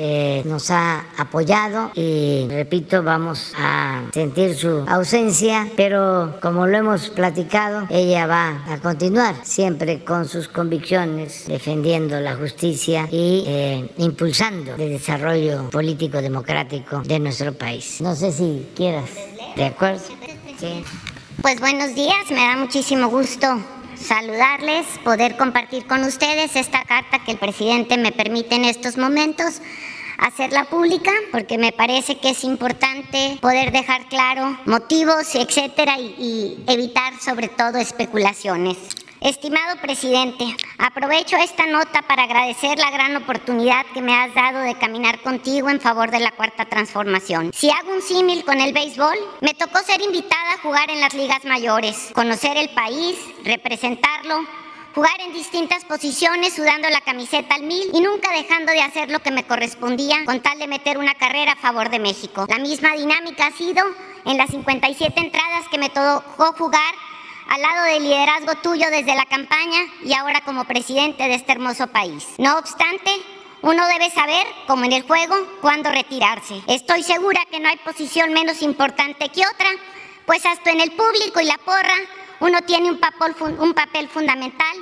nos ha apoyado y, repito, vamos a sentir su ausencia, pero como lo hemos platicado, ella va a continuar siempre con sus convicciones, defendiendo la justicia y eh, impulsando el desarrollo político democrático de nuestro país. No sé si quieras. ¿De acuerdo? Sí. Pues buenos días, me da muchísimo gusto saludarles, poder compartir con ustedes esta carta que el presidente me permite en estos momentos hacerla pública porque me parece que es importante poder dejar claro motivos, etcétera, y, y evitar sobre todo especulaciones. Estimado presidente, aprovecho esta nota para agradecer la gran oportunidad que me has dado de caminar contigo en favor de la cuarta transformación. Si hago un símil con el béisbol, me tocó ser invitada a jugar en las ligas mayores, conocer el país, representarlo, jugar en distintas posiciones, sudando la camiseta al mil y nunca dejando de hacer lo que me correspondía con tal de meter una carrera a favor de México. La misma dinámica ha sido en las 57 entradas que me tocó jugar al lado del liderazgo tuyo desde la campaña y ahora como presidente de este hermoso país. No obstante, uno debe saber, como en el juego, cuándo retirarse. Estoy segura que no hay posición menos importante que otra, pues hasta en el público y la porra uno tiene un papel, un papel fundamental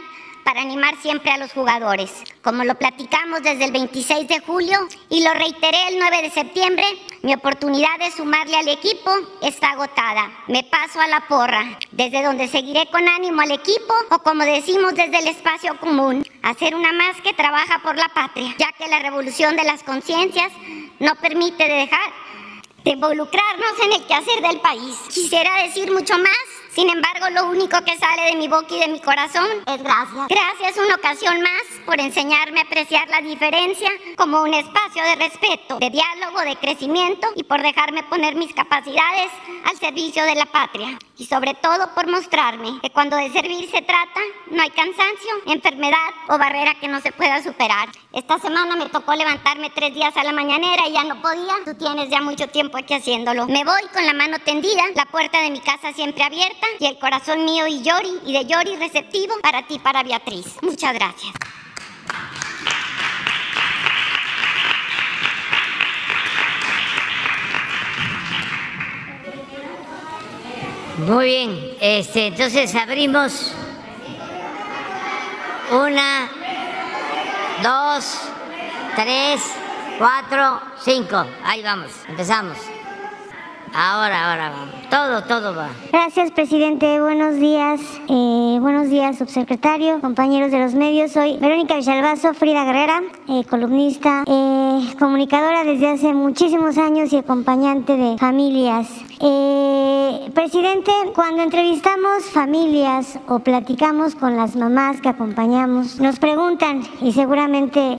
para animar siempre a los jugadores. Como lo platicamos desde el 26 de julio y lo reiteré el 9 de septiembre, mi oportunidad de sumarle al equipo está agotada. Me paso a la porra, desde donde seguiré con ánimo al equipo o como decimos desde el espacio común, hacer una más que trabaja por la patria, ya que la revolución de las conciencias no permite dejar de involucrarnos en el quehacer del país. Quisiera decir mucho más, sin embargo, lo único que sale de mi boca y de mi corazón es gracias. Gracias una ocasión más por enseñarme a apreciar la diferencia como un espacio de respeto, de diálogo, de crecimiento y por dejarme poner mis capacidades al servicio de la patria. Y sobre todo por mostrarme que cuando de servir se trata, no hay cansancio, enfermedad o barrera que no se pueda superar. Esta semana me tocó levantarme tres días a la mañanera y ya no podía. Tú tienes ya mucho tiempo aquí haciéndolo. Me voy con la mano tendida, la puerta de mi casa siempre abierta y el corazón mío y Yori y de Yori receptivo para ti, para Beatriz. Muchas gracias. Muy bien, este, entonces abrimos una, dos, tres, cuatro, cinco. Ahí vamos, empezamos. Ahora, ahora Todo, todo va. Gracias, presidente. Buenos días. Eh, buenos días, subsecretario, compañeros de los medios. Soy Verónica Villalbazo, Frida Guerrera, eh, columnista, eh, comunicadora desde hace muchísimos años y acompañante de familias. presidente, cuando entrevistamos familias o platicamos con las mamás que acompañamos, nos preguntan, y seguramente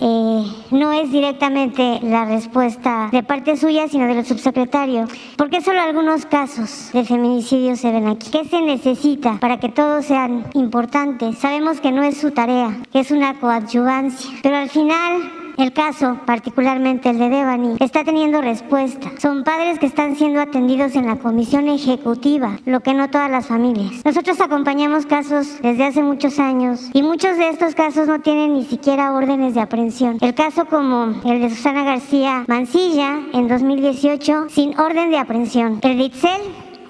no es directamente la respuesta de parte suya, sino del subsecretario, ¿por qué solo algunos casos de feminicidio se ven aquí? ¿Qué se necesita para que todos sean importantes? Sabemos que no es su tarea, que es una coadyuvancia, pero al final el caso, particularmente el de Devani, está teniendo respuesta. Son padres que están siendo atendidos en la comisión ejecutiva, lo que no todas las familias. Nosotros acompañamos casos desde hace muchos años y muchos de estos casos no tienen ni siquiera órdenes de aprehensión. El caso como el de Susana García Mancilla en 2018 sin orden de aprehensión. El de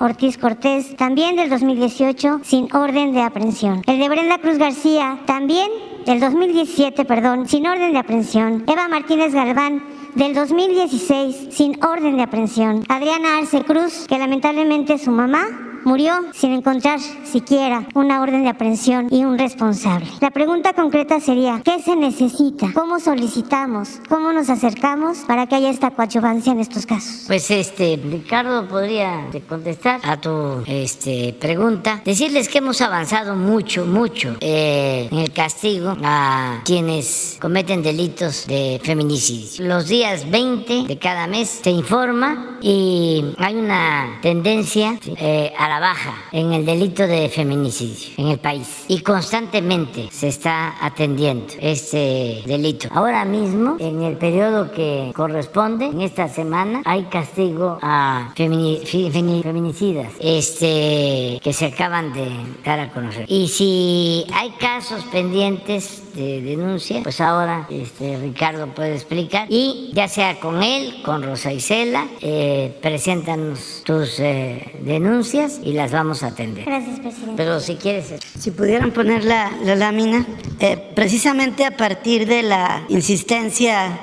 Ortiz Cortés, también del 2018, sin orden de aprehensión. El de Brenda Cruz García, también del 2017, perdón, sin orden de aprehensión. Eva Martínez Galván, del 2016 sin orden de aprehensión. Adriana Arce Cruz, que lamentablemente su mamá murió sin encontrar siquiera una orden de aprehensión y un responsable. La pregunta concreta sería, ¿qué se necesita? ¿Cómo solicitamos? ¿Cómo nos acercamos para que haya esta coadyuvancia en estos casos? Pues este, Ricardo podría contestar a tu este, pregunta. Decirles que hemos avanzado mucho, mucho eh, en el castigo a quienes cometen delitos de feminicidio. Los días 20 de cada mes se informa y hay una tendencia eh, a la baja en el delito de feminicidio en el país y constantemente se está atendiendo este delito. Ahora mismo, en el periodo que corresponde, en esta semana, hay castigo a feminicidas este, que se acaban de dar a conocer. Y si hay casos pendientes de denuncia, pues ahora este, Ricardo puede explicar y ya sea con él, con Rosa Isela, eh, preséntanos tus eh, denuncias y las vamos a atender. Gracias, presidente. Pero si quieres... Si pudieran poner la, la lámina, eh, precisamente a partir de la insistencia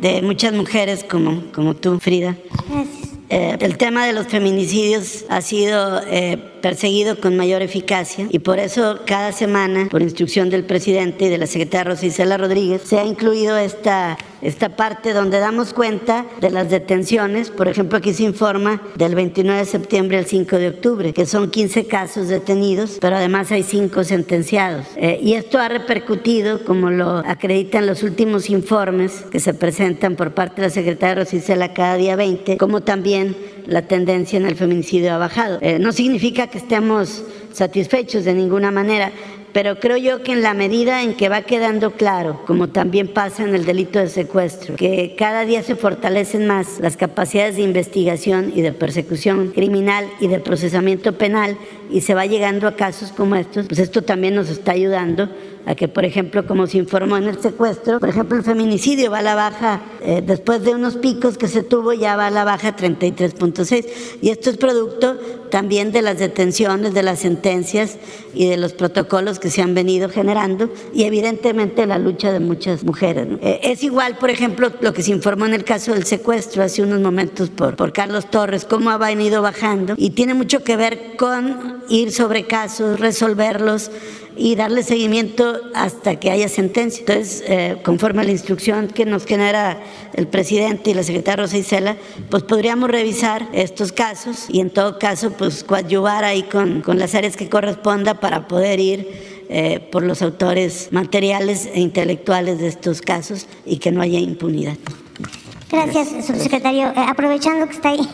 de muchas mujeres como, como tú, Frida. Gracias. Eh, el tema de los feminicidios ha sido eh, perseguido con mayor eficacia y por eso cada semana, por instrucción del presidente y de la secretaria Rosa Isela Rodríguez, se ha incluido esta, esta parte donde damos cuenta de las detenciones. Por ejemplo, aquí se informa del 29 de septiembre al 5 de octubre, que son 15 casos detenidos, pero además hay 5 sentenciados. Eh, y esto ha repercutido, como lo acreditan los últimos informes que se presentan por parte de la secretaria Rosa Isela cada día 20, como también la tendencia en el feminicidio ha bajado. Eh, no significa que estemos satisfechos de ninguna manera, pero creo yo que en la medida en que va quedando claro, como también pasa en el delito de secuestro, que cada día se fortalecen más las capacidades de investigación y de persecución criminal y de procesamiento penal y se va llegando a casos como estos, pues esto también nos está ayudando a que, por ejemplo, como se informó en el secuestro, por ejemplo, el feminicidio va a la baja, eh, después de unos picos que se tuvo, ya va a la baja 33.6. Y esto es producto también de las detenciones, de las sentencias y de los protocolos que se han venido generando y evidentemente la lucha de muchas mujeres. Eh, es igual, por ejemplo, lo que se informó en el caso del secuestro hace unos momentos por, por Carlos Torres, cómo ha venido bajando y tiene mucho que ver con ir sobre casos, resolverlos y darle seguimiento hasta que haya sentencia. Entonces, eh, conforme a la instrucción que nos genera el presidente y la secretaria Rosa Isela, pues podríamos revisar estos casos y en todo caso, pues coadyuvar ahí con, con las áreas que corresponda para poder ir eh, por los autores materiales e intelectuales de estos casos y que no haya impunidad. Gracias, subsecretario. Eh, aprovechando que está ahí.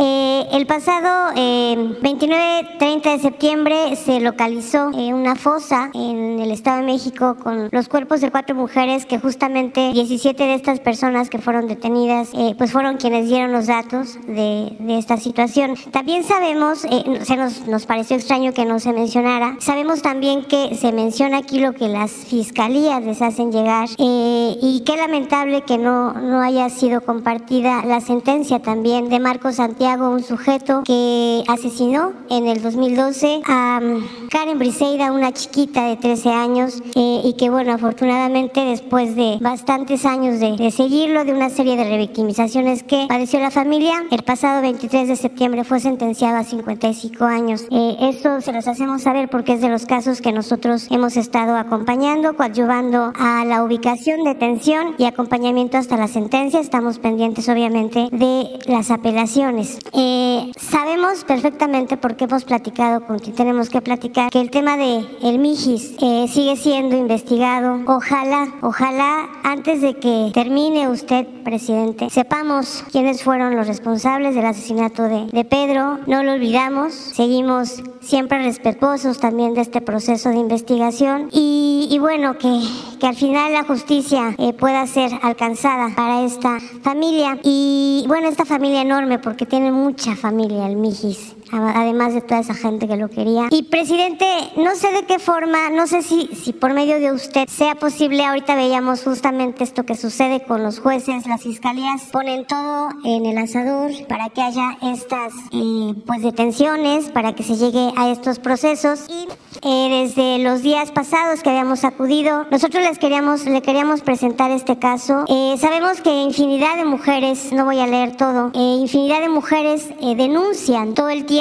Eh, el pasado 29-30 eh, de septiembre se localizó eh, una fosa en el Estado de México con los cuerpos de cuatro mujeres que justamente 17 de estas personas que fueron detenidas pues fueron quienes dieron los datos de, de esta situación. También sabemos, se nos, nos pareció extraño que no se mencionara, sabemos también que se menciona aquí lo que las fiscalías les hacen llegar y qué lamentable que no, no haya sido compartida la sentencia también de Marcos Santiago un sujeto que asesinó en el 2012 a mm, Karen Briseida, una chiquita de 13 años, eh, y que, bueno, afortunadamente después de bastantes años de, seguirlo, de una serie de revictimizaciones que padeció la familia, el pasado 23 de septiembre fue sentenciado a 55 años. Eh, eso se los hacemos saber porque es de los casos que nosotros hemos estado acompañando, coadyuvando a la ubicación, detención y acompañamiento hasta la sentencia. Estamos pendientes, obviamente, de las apelaciones. Eh, sabemos perfectamente porque hemos platicado con quien tenemos que platicar que el tema de el Mijis eh, sigue siendo investigado. Ojalá, ojalá antes de que termine usted, presidente, sepamos quiénes fueron los responsables del asesinato de, de Pedro. No lo olvidamos, seguimos siempre respetuosos también de este proceso de investigación y, bueno, que, que, al final la justicia eh, pueda ser alcanzada para esta familia y bueno, esta familia enorme porque tiene mucha familia el Mijis además de toda esa gente que lo quería. Y presidente, no sé de qué forma, no sé si, si por medio de usted sea posible, ahorita veíamos justamente esto que sucede con los jueces, las fiscalías ponen todo en el asador para que haya estas eh, pues detenciones, para que se llegue a estos procesos. Y Eh, desde los días pasados que habíamos acudido, nosotros les queríamos, le queríamos presentar este caso. Eh, sabemos que infinidad de mujeres, no voy a leer todo, eh, infinidad de mujeres denuncian todo el tiempo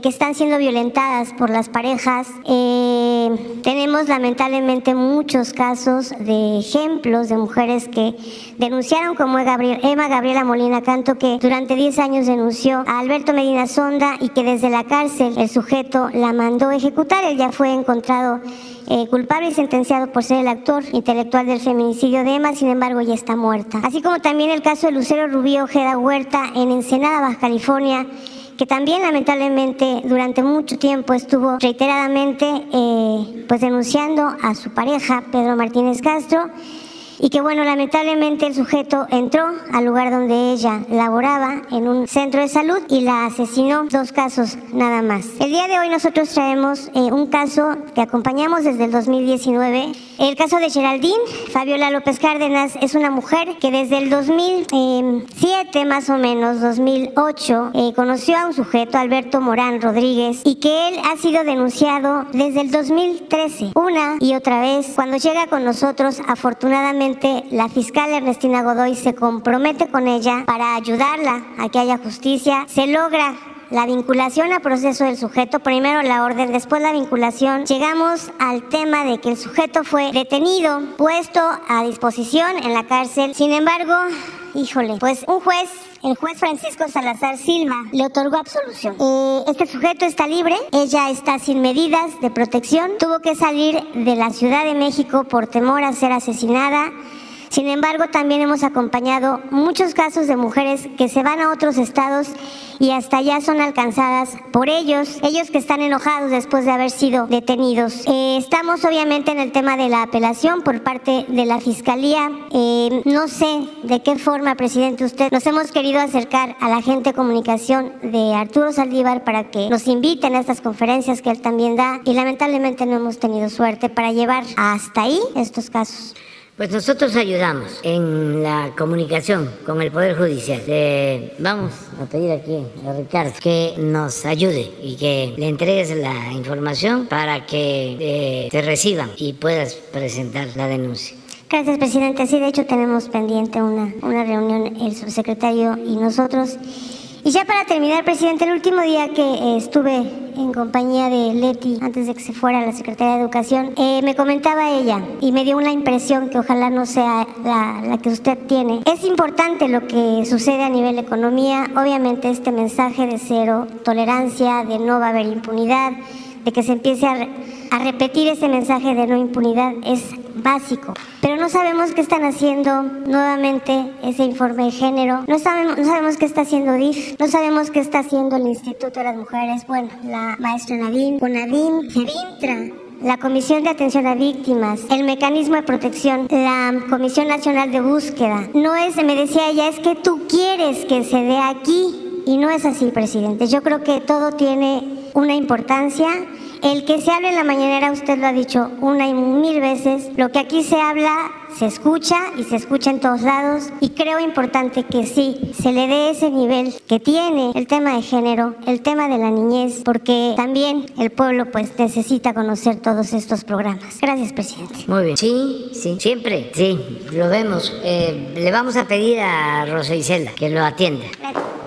que están siendo violentadas por las parejas. tenemos lamentablemente muchos casos de ejemplos de mujeres que denunciaron como Emma Gabriela Molina Canto, que durante 10 años denunció a Alberto Medina Sonda y que desde la cárcel el sujeto la mandó ejecutar. Él ya fue encontrado eh, culpable y sentenciado por ser el actor intelectual del feminicidio de Emma, sin embargo ya está muerta. Así como también el caso de Lucero Rubio Ojeda Huerta en Ensenada, Baja California, que también lamentablemente durante mucho tiempo estuvo reiteradamente eh, pues denunciando a su pareja, Pedro Martínez Castro, y que bueno, lamentablemente el sujeto entró al lugar donde ella laboraba en un centro de salud y la asesinó, dos casos nada más. El día de hoy nosotros traemos eh, un caso que acompañamos desde el 2019, el caso de Geraldine Fabiola López Cárdenas es una mujer que desde el 2007 más o menos, 2008, eh, conoció a un sujeto, Alberto Morán Rodríguez, y que él ha sido denunciado desde el 2013, una y otra vez. Cuando llega con nosotros, afortunadamente, la fiscal Ernestina Godoy se compromete con ella para ayudarla a que haya justicia. Se logra la vinculación a proceso del sujeto, primero la orden, después la vinculación. Llegamos al tema de que el sujeto fue detenido, puesto a disposición en la cárcel. Sin embargo, híjole, pues un juez el juez Francisco Salazar Silva le otorgó absolución. Eh, este sujeto está libre, ella está sin medidas de protección, tuvo que salir de la Ciudad de México por temor a ser asesinada. Sin embargo, también hemos acompañado muchos casos de mujeres que se van a otros estados y hasta allá son alcanzadas por ellos, ellos que están enojados después de haber sido detenidos. Eh, estamos obviamente en el tema de la apelación por parte de la Fiscalía. Eh, no sé de qué forma, presidente, usted nos hemos querido acercar a la gente de comunicación de Arturo Saldívar para que nos inviten a estas conferencias que él también da y lamentablemente no hemos tenido suerte para llevar hasta ahí estos casos. Pues nosotros ayudamos en la comunicación con el Poder Judicial. vamos a pedir aquí a Ricardo que nos ayude y que le entregues la información para que eh, te reciban y puedas presentar la denuncia. Gracias, presidente. Sí, de hecho tenemos pendiente una, una reunión el subsecretario y nosotros. Y ya para terminar, presidente, el último día que eh, estuve en compañía de Leti, antes de que se fuera la Secretaría de Educación, eh, me comentaba ella y me dio una impresión que ojalá no sea la, la, que usted tiene. Es importante lo que sucede a nivel economía, obviamente este mensaje de cero tolerancia, de no va a haber impunidad, de que se empiece a, a repetir ese mensaje de no impunidad es básico. Pero no sabemos qué están haciendo nuevamente ese informe de género. No sabemos, no sabemos qué está haciendo DIF. No sabemos qué está haciendo el Instituto de las Mujeres. Bueno, la maestra Nadine, Nadine, Gerintra, la Comisión de Atención a Víctimas, el Mecanismo de Protección, la Comisión Nacional de Búsqueda. No es, me decía ella, es que tú quieres que se dé aquí. Y no es así, presidente. Yo creo que todo tiene una importancia el que se hable en la mañanera, usted lo ha dicho una y mil veces, lo que aquí se habla se escucha y se escucha en todos lados y creo importante que sí, se le dé ese nivel que tiene el tema de género, el tema de la niñez, porque también el pueblo pues necesita conocer todos estos programas. Gracias, presidente. Muy bien. Sí, sí, siempre, sí, lo vemos. Eh, le vamos a pedir a Rosa Isela que lo atienda.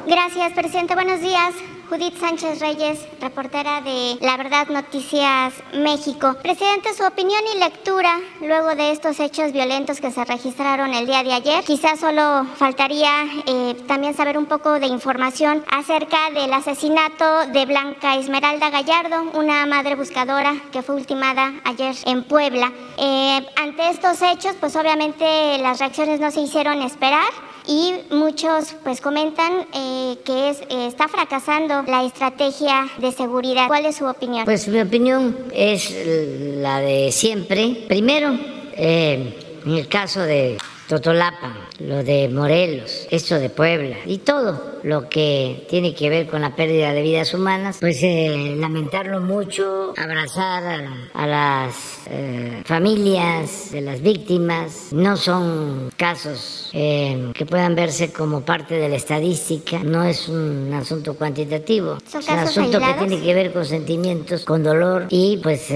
Gracias, presidente. Buenos días. Judith Sánchez Reyes, reportera de La Verdad Noticias México. Presidente, su opinión y lectura luego de estos hechos violentos que se registraron el día de ayer. Quizás solo faltaría eh, también saber un poco de información acerca del asesinato de Blanca Esmeralda Gallardo, una madre buscadora que fue ultimada ayer en Puebla. Eh, ante estos hechos, pues obviamente las reacciones no se hicieron esperar y muchos pues comentan eh, que es, eh, está fracasando la estrategia de seguridad. ¿Cuál es su opinión? Pues mi opinión es la de siempre. Primero, eh, en el caso de Totolapa, lo de Morelos, esto de Puebla y todo lo que tiene que ver con la pérdida de vidas humanas, pues eh, lamentarlo mucho, abrazar a, las eh, familias de las víctimas. No son casos eh, que puedan verse como parte de la estadística, no es un asunto cuantitativo, es un asunto que tiene que ver con sentimientos, con dolor y pues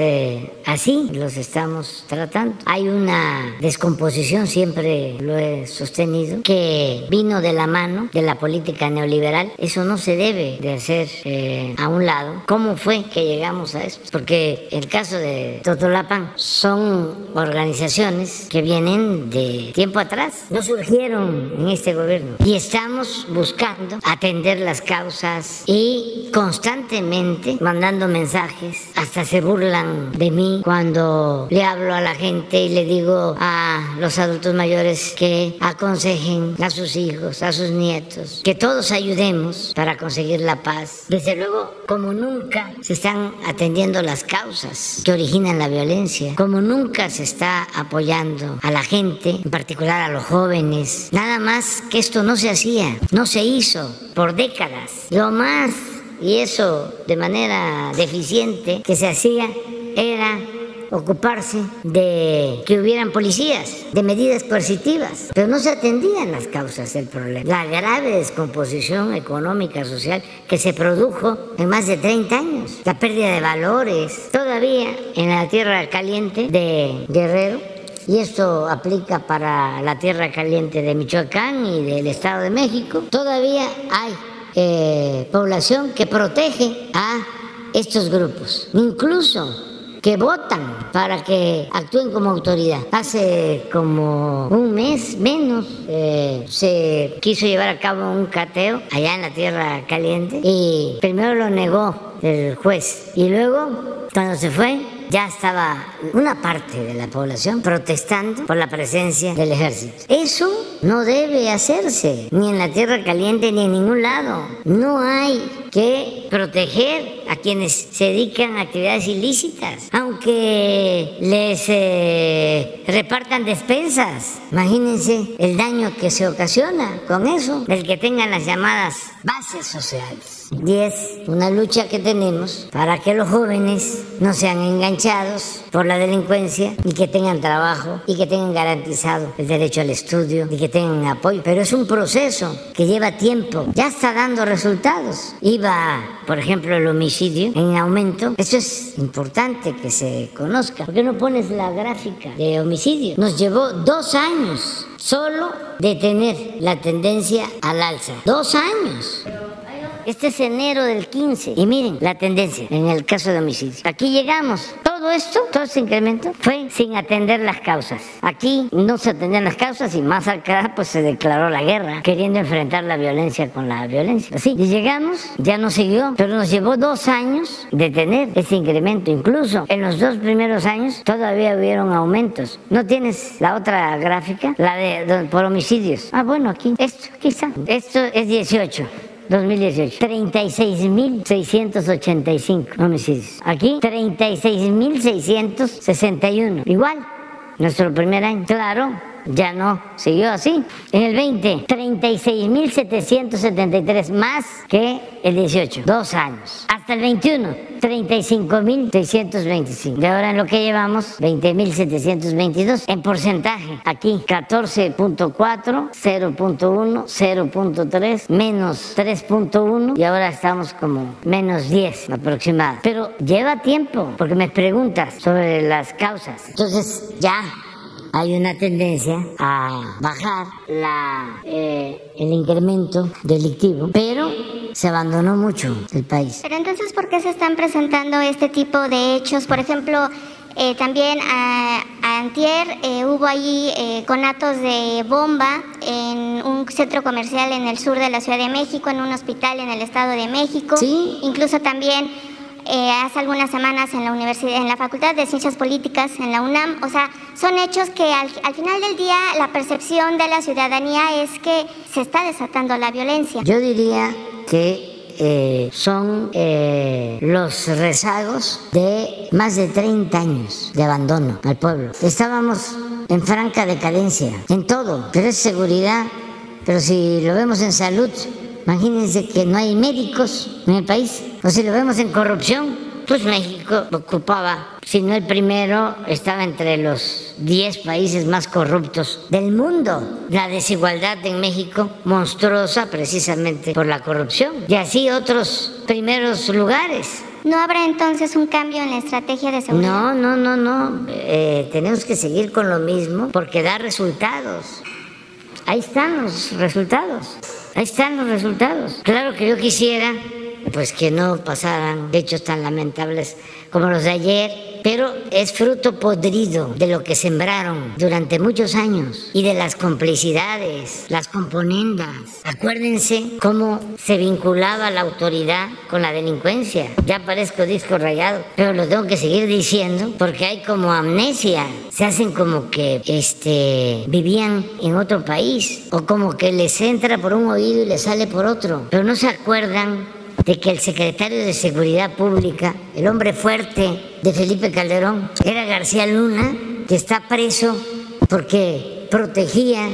así los estamos tratando. Hay una descomposición, siempre lo he sostenido, que vino de la mano de la política neoliberal. Eso no se debe de hacer eh, a un lado. ¿Cómo fue que llegamos a eso? Porque el caso de Totolapan son organizaciones que vienen de tiempo atrás, no surgieron en este gobierno y estamos buscando atender las causas y constantemente mandando mensajes, hasta se burlan de mí cuando le hablo a la gente y le digo a los adultos mayores que aconsejen a sus hijos, a sus nietos, que todos ayudemos para conseguir la paz. Desde luego, como nunca se están atendiendo las causas que originan la violencia, como nunca se está apoyando a la gente, en particular a los jóvenes, nada más que esto no se hacía, no se hizo por décadas. Lo más, y eso de manera deficiente, que se hacía era ocuparse de que hubieran policías, de medidas coercitivas, pero no se atendían las causas del problema. La grave descomposición económica, social que se produjo en más de 30 años, la pérdida de valores, todavía en la tierra caliente de Guerrero, y esto aplica para la tierra caliente de Michoacán y del Estado de México, todavía hay eh, población que protege a estos grupos. Incluso que votan para que actúen como autoridad. Hace como un mes menos eh, se quiso llevar a cabo un cateo allá en la Tierra Caliente y primero lo negó el juez y luego cuando se fue ya estaba una parte de la población protestando por la presencia del ejército. Eso no debe hacerse, ni en la tierra caliente ni en ningún lado. No hay que proteger a quienes se dedican a actividades ilícitas, aunque les eh, repartan despensas. Imagínense el daño que se ocasiona con eso, del que tengan las llamadas bases sociales. Y es una lucha que tenemos para que los jóvenes no sean enganchados por la delincuencia y que tengan trabajo y que tengan garantizado el derecho al estudio y que tengan apoyo. Pero es un proceso que lleva tiempo, ya está dando resultados. Iba, por ejemplo, el homicidio en aumento. Eso es importante que se conozca. ¿Por qué no pones la gráfica de homicidio? Nos llevó dos años solo detener la tendencia al alza. Dos años. Este es enero del 15. Y miren la tendencia en el caso de homicidio. Aquí llegamos. Todo esto, todo este incremento, fue sin atender las causas. Aquí no se atendían las causas y más acá pues se declaró la guerra, queriendo enfrentar la violencia con la violencia. Así. Y llegamos, ya no siguió, pero nos llevó dos años de tener ese incremento. Incluso en los dos primeros años todavía hubieron aumentos. ¿No tienes la otra gráfica? La de, por homicidios. Ah, bueno, aquí. Esto, aquí está. Esto es 18. 2018. 36.685 homicidios. Aquí, 36.661. Igual, nuestro primer año. Claro, ya no siguió así. En el 20, 36.773 más que el 18, dos años. Hasta el 21, 35.625. De ahora en lo que llevamos, 20.722. En porcentaje, aquí 14.4, 0.1, 0.3, menos 3.1 y ahora estamos como menos 10 aproximado. Pero lleva tiempo, porque me preguntas sobre las causas. Entonces ya hay una tendencia a bajar la, eh, el incremento delictivo, pero se abandonó mucho el país. Pero entonces, ¿por qué se están presentando este tipo de hechos? Por ejemplo, eh, también a, Antier eh, hubo allí conatos de bomba en un centro comercial en el sur de la Ciudad de México, en un hospital en el Estado de México. Sí. Incluso también eh, hace algunas semanas en la universidad, en la Facultad de Ciencias Políticas, en la UNAM. O sea, son hechos que al, final del día la percepción de la ciudadanía es que se está desatando la violencia. Yo diría que eh, son eh, los rezagos de más de 30 años de abandono al pueblo. Estábamos en franca decadencia, en todo, pero es seguridad, pero si lo vemos en salud, Imagínense que no hay médicos en el país. O si lo vemos en corrupción, pues México ocupaba, si no el primero, estaba entre los 10 países más corruptos del mundo. La desigualdad en México monstruosa precisamente por la corrupción. Y así otros primeros lugares. ¿No habrá entonces un cambio en la estrategia de seguridad? No, no, no, no. Eh, tenemos que seguir con lo mismo porque da resultados. Ahí están los resultados. Ahí están los resultados. Claro que yo quisiera pues que no pasaran hechos tan lamentables como los de ayer, pero es fruto podrido de lo que sembraron durante muchos años y de las complicidades, las componendas. Acuérdense cómo se vinculaba la autoridad con la delincuencia. Ya parezco disco rayado, pero lo tengo que seguir diciendo porque hay como amnesia. Se hacen como que este, vivían en otro país o como que les entra por un oído y les sale por otro, pero no se acuerdan de que el secretario de Seguridad Pública, el hombre fuerte de Felipe Calderón, era García Luna, que está preso porque protegía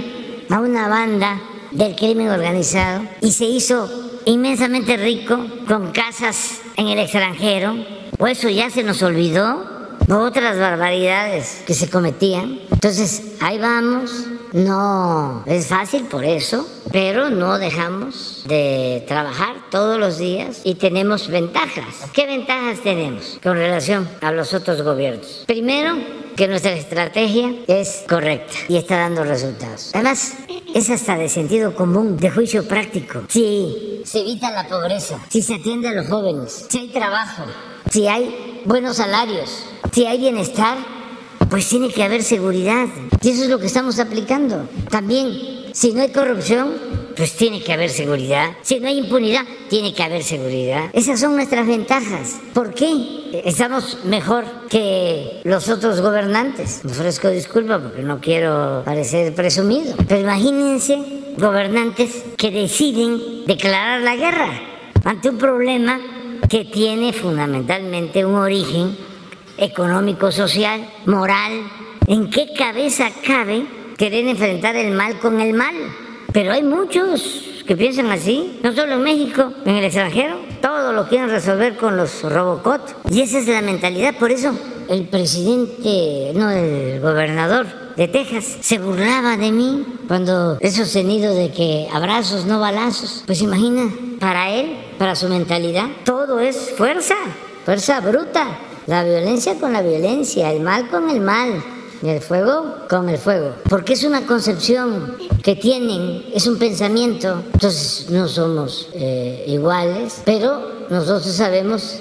a una banda del crimen organizado y se hizo inmensamente rico con casas en el extranjero. ¿O eso ya se nos olvidó? ¿O otras barbaridades que se cometían? Entonces, ahí vamos. No es fácil por eso, pero no dejamos de trabajar todos los días y tenemos ventajas. ¿Qué ventajas tenemos con relación a los otros gobiernos? Primero, que nuestra estrategia es correcta y está dando resultados. Además, es hasta de sentido común, de juicio práctico. Si se evita la pobreza, si se atiende a los jóvenes, si hay trabajo, si hay buenos salarios, si hay bienestar, pues tiene que haber seguridad. Y eso es lo que estamos aplicando. También, si no hay corrupción, pues tiene que haber seguridad. Si no hay impunidad, tiene que haber seguridad. Esas son nuestras ventajas. ¿Por qué? Estamos mejor que los otros gobernantes. Me ofrezco disculpa porque no quiero parecer presumido. Pero imagínense gobernantes que deciden declarar la guerra ante un problema que tiene fundamentalmente un origen económico, social, moral. ¿En qué cabeza cabe querer enfrentar el mal con el mal? Pero hay muchos que piensan así, no solo en México, en el extranjero, todo lo quieren resolver con los Robocot. Y esa es la mentalidad, por eso el presidente, no el gobernador de Texas, se burlaba de mí cuando he sostenido de que abrazos, no balazos. Pues imagina, para él, para su mentalidad, todo es fuerza, fuerza bruta. La violencia con la violencia, el mal con el mal, y el fuego con el fuego. Porque es una concepción que tienen, es un pensamiento. Entonces no somos eh, iguales, pero nosotros sabemos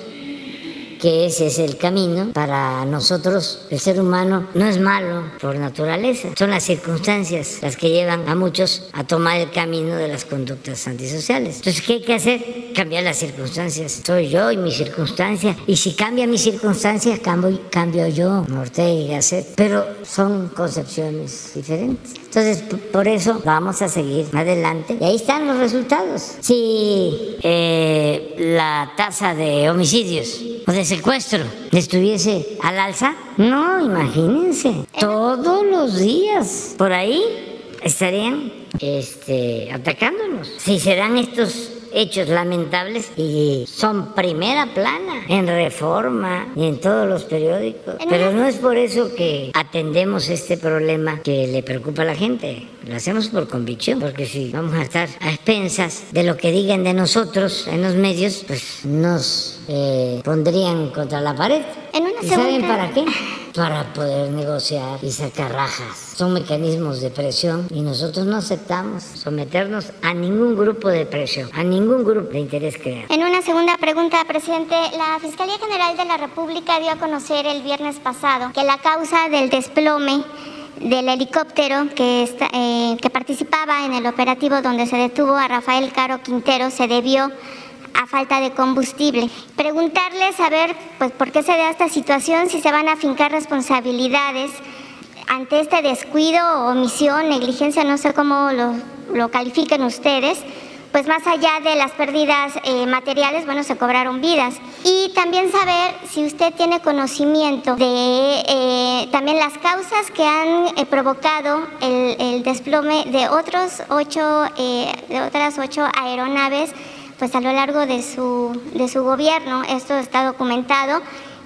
que ese es el camino. Para nosotros el ser humano no es malo por naturaleza, son las circunstancias las que llevan a muchos a tomar el camino de las conductas antisociales. Entonces, ¿qué hay que hacer? Cambiar las circunstancias. Soy yo y mi circunstancia. Y si cambia mi circunstancia, cambio, cambio yo, Ortega y Gasset. Pero son concepciones diferentes. Entonces, por eso vamos a seguir adelante. Y ahí están los resultados. Si eh, la tasa de homicidios o de secuestro estuviese al alza, no, imagínense, todos los días por ahí estarían este, atacándonos. Si se dan estos hechos lamentables y son primera plana en reforma y en todos los periódicos. Pero no es por eso que atendemos este problema que le preocupa a la gente. Lo hacemos por convicción, porque si vamos a estar a expensas de lo que digan de nosotros en los medios, pues nos eh, pondrían contra la pared. ¿Y saben para qué? (laughs) Para poder negociar y sacar rajas. Son mecanismos de presión y nosotros no aceptamos someternos a ningún grupo de presión, a ningún grupo de interés creado. En una segunda pregunta, presidente, la Fiscalía General de la República dio a conocer el viernes pasado que la causa del desplome del helicóptero que, eh, que participaba en el operativo donde se detuvo a Rafael Caro Quintero se debió a falta de combustible. Preguntarles a ver pues, por qué se da esta situación, si se van a fincar responsabilidades ante este descuido, omisión, negligencia, no sé cómo lo, lo califiquen ustedes, pues más allá de las pérdidas eh, materiales, bueno, se cobraron vidas. Y también saber si usted tiene conocimiento de eh, también las causas que han eh, provocado el, desplome de otros ocho, de otras ocho aeronaves, pues a lo largo de su, de su gobierno. Esto está documentado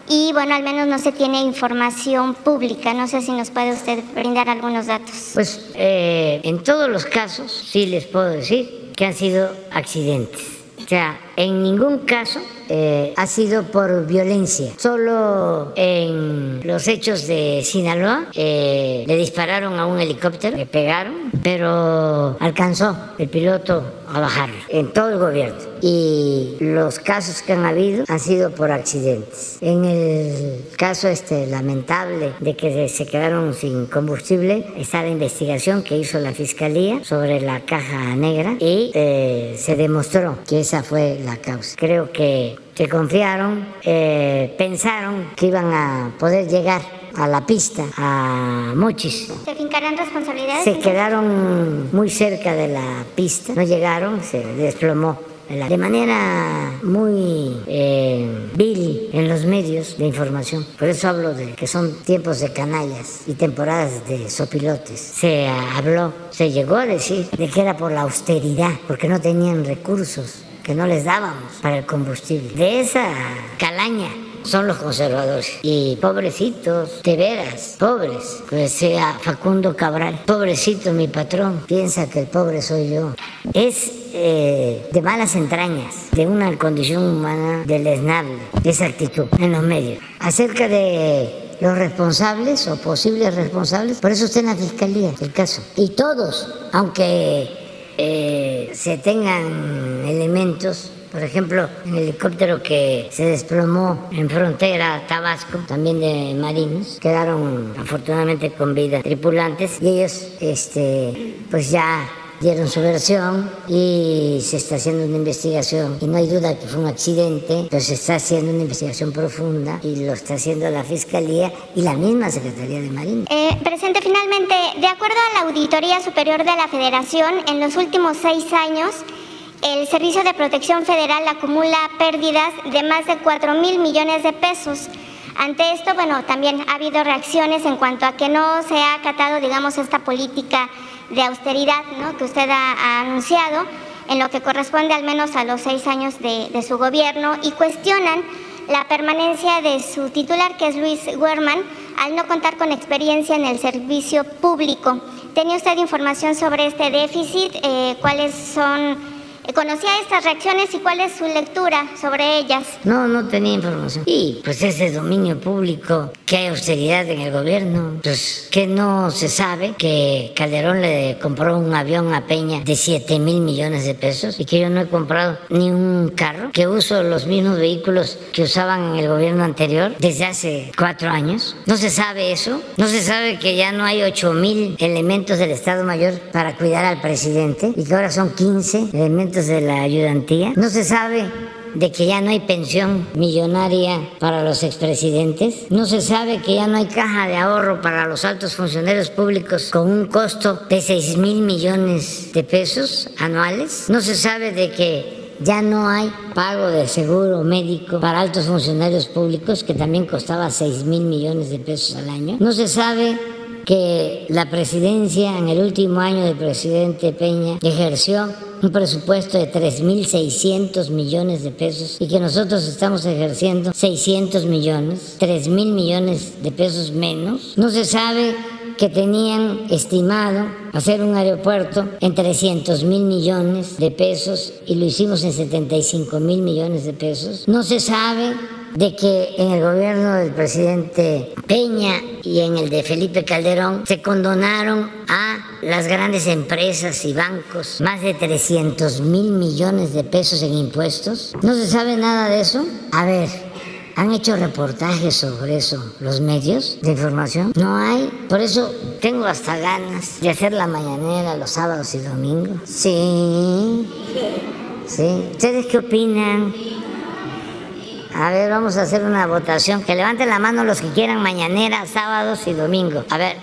y bueno, al menos no se tiene información pública. No sé si nos puede usted brindar algunos datos. Pues en todos los casos sí les puedo decir que han sido accidentes. O sea, en ningún caso eh, ha sido por violencia. Solo en los hechos de Sinaloa eh, le dispararon a un helicóptero, le pegaron, pero alcanzó el piloto a bajar en todo el gobierno. Y los casos que han habido han sido por accidentes. En el caso este lamentable de que se quedaron sin combustible, está la investigación que hizo la fiscalía sobre la caja negra y eh, se demostró que esa fue la causa. Creo que se confiaron, eh, pensaron que iban a poder llegar a la pista, a Mochis. ¿Se fincarán responsabilidades? Se quedaron muy cerca de la pista, no llegaron, se desplomó de manera muy eh, vil en los medios de información. Por eso hablo de que son tiempos de canallas y temporadas de sopilotes. Se habló, se llegó a decir de que era por la austeridad, porque no tenían recursos que no les dábamos para el combustible. De esa calaña son los conservadores. Y pobrecitos, de veras, pobres. Pues sea Facundo Cabral, pobrecito mi patrón, piensa que el pobre soy yo. Es eh, de malas entrañas, de una condición humana deleznable, esa actitud en los medios. Acerca de los responsables o posibles responsables, por eso está en la fiscalía el caso. Y todos, aunque eh, se tengan elementos por ejemplo, el helicóptero que se desplomó en frontera Tabasco, también de marinos, quedaron afortunadamente con vida tripulantes y ellos, este, pues ya dieron su versión y se está haciendo una investigación y no hay duda que fue un accidente, pero se está haciendo una investigación profunda y lo está haciendo la Fiscalía y la misma Secretaría de Marina. Eh, presidente, finalmente, de acuerdo a la Auditoría Superior de la Federación, en los últimos seis años, el Servicio de Protección Federal acumula pérdidas de más de 4 mil millones de pesos. Ante esto, bueno, también ha habido reacciones en cuanto a que no se ha acatado, digamos, esta política de austeridad ¿no? que usted ha, anunciado en lo que corresponde al menos a los seis años de, su gobierno y cuestionan la permanencia de su titular, que es Luis Werman, al no contar con experiencia en el servicio público. ¿Tenía usted información sobre este déficit? Eh, ¿Cuáles son ¿Conocía estas reacciones y cuál es su lectura sobre ellas? No, no tenía información. Y pues ese dominio público, que hay austeridad en el gobierno, pues que no se sabe que Calderón le compró un avión a Peña de 7 mil millones de pesos y que yo no he comprado ni un carro, que uso los mismos vehículos que usaban en el gobierno anterior desde hace cuatro años. No se sabe eso. No se sabe que ya no hay 8 mil elementos del Estado Mayor para cuidar al presidente y que ahora son 15 elementos de la ayudantía. No se sabe de que ya no hay pensión millonaria para los expresidentes. No se sabe que ya no hay caja de ahorro para los altos funcionarios públicos con un costo de 6 mil millones de pesos anuales. No se sabe de que ya no hay pago de seguro médico para altos funcionarios públicos que también costaba 6 mil millones de pesos al año. No se sabe que la presidencia en el último año del presidente Peña ejerció un presupuesto de 3.600 millones de pesos y que nosotros estamos ejerciendo 600 millones, 3.000 millones de pesos menos. No se sabe que tenían estimado hacer un aeropuerto en 300 mil millones de pesos y lo hicimos en 75 mil millones de pesos. No se sabe de que en el gobierno del presidente Peña y en el de Felipe Calderón se condonaron a las grandes empresas y bancos más de 300 mil millones de pesos en impuestos. ¿No se sabe nada de eso? A ver, ¿Han hecho reportajes sobre eso los medios de información? No hay. Por eso tengo hasta ganas de hacer la mañanera los sábados y domingos. Sí. Sí. ¿Ustedes qué opinan? A ver, vamos a hacer una votación. Que levanten la mano los que quieran mañanera, sábados y domingos. A ver,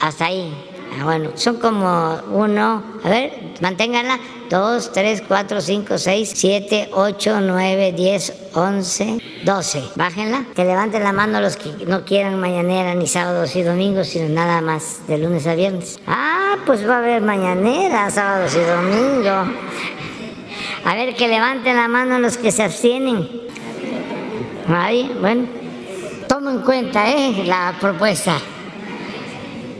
hasta ahí. Ah, bueno, son como uno, a ver, Manténganla. 2, 3, 4, 5, 6, 7, 8, 9, 10, 11, 12. Bájenla. Que levanten la mano los que no quieran mañanera ni sábados y domingos, sino nada más de lunes a viernes. Ah, pues va a haber mañanera, sábados y domingos. A ver, que levanten la mano los que se abstienen. Ahí, bueno. Tomo en cuenta ¿eh? la propuesta.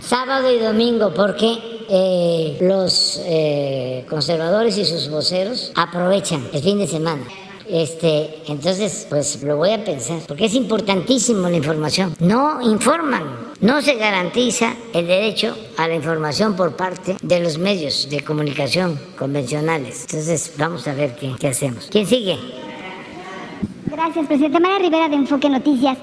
Sábado y domingo, porque eh, los eh, conservadores y sus voceros aprovechan el fin de semana. Este, entonces, pues lo voy a pensar, porque es importantísimo la información. No informan, no se garantiza el derecho a la información por parte de los medios de comunicación convencionales. Entonces, vamos a ver qué, qué hacemos. ¿Quién sigue? Gracias, presidente. María Rivera de Enfoque Noticias.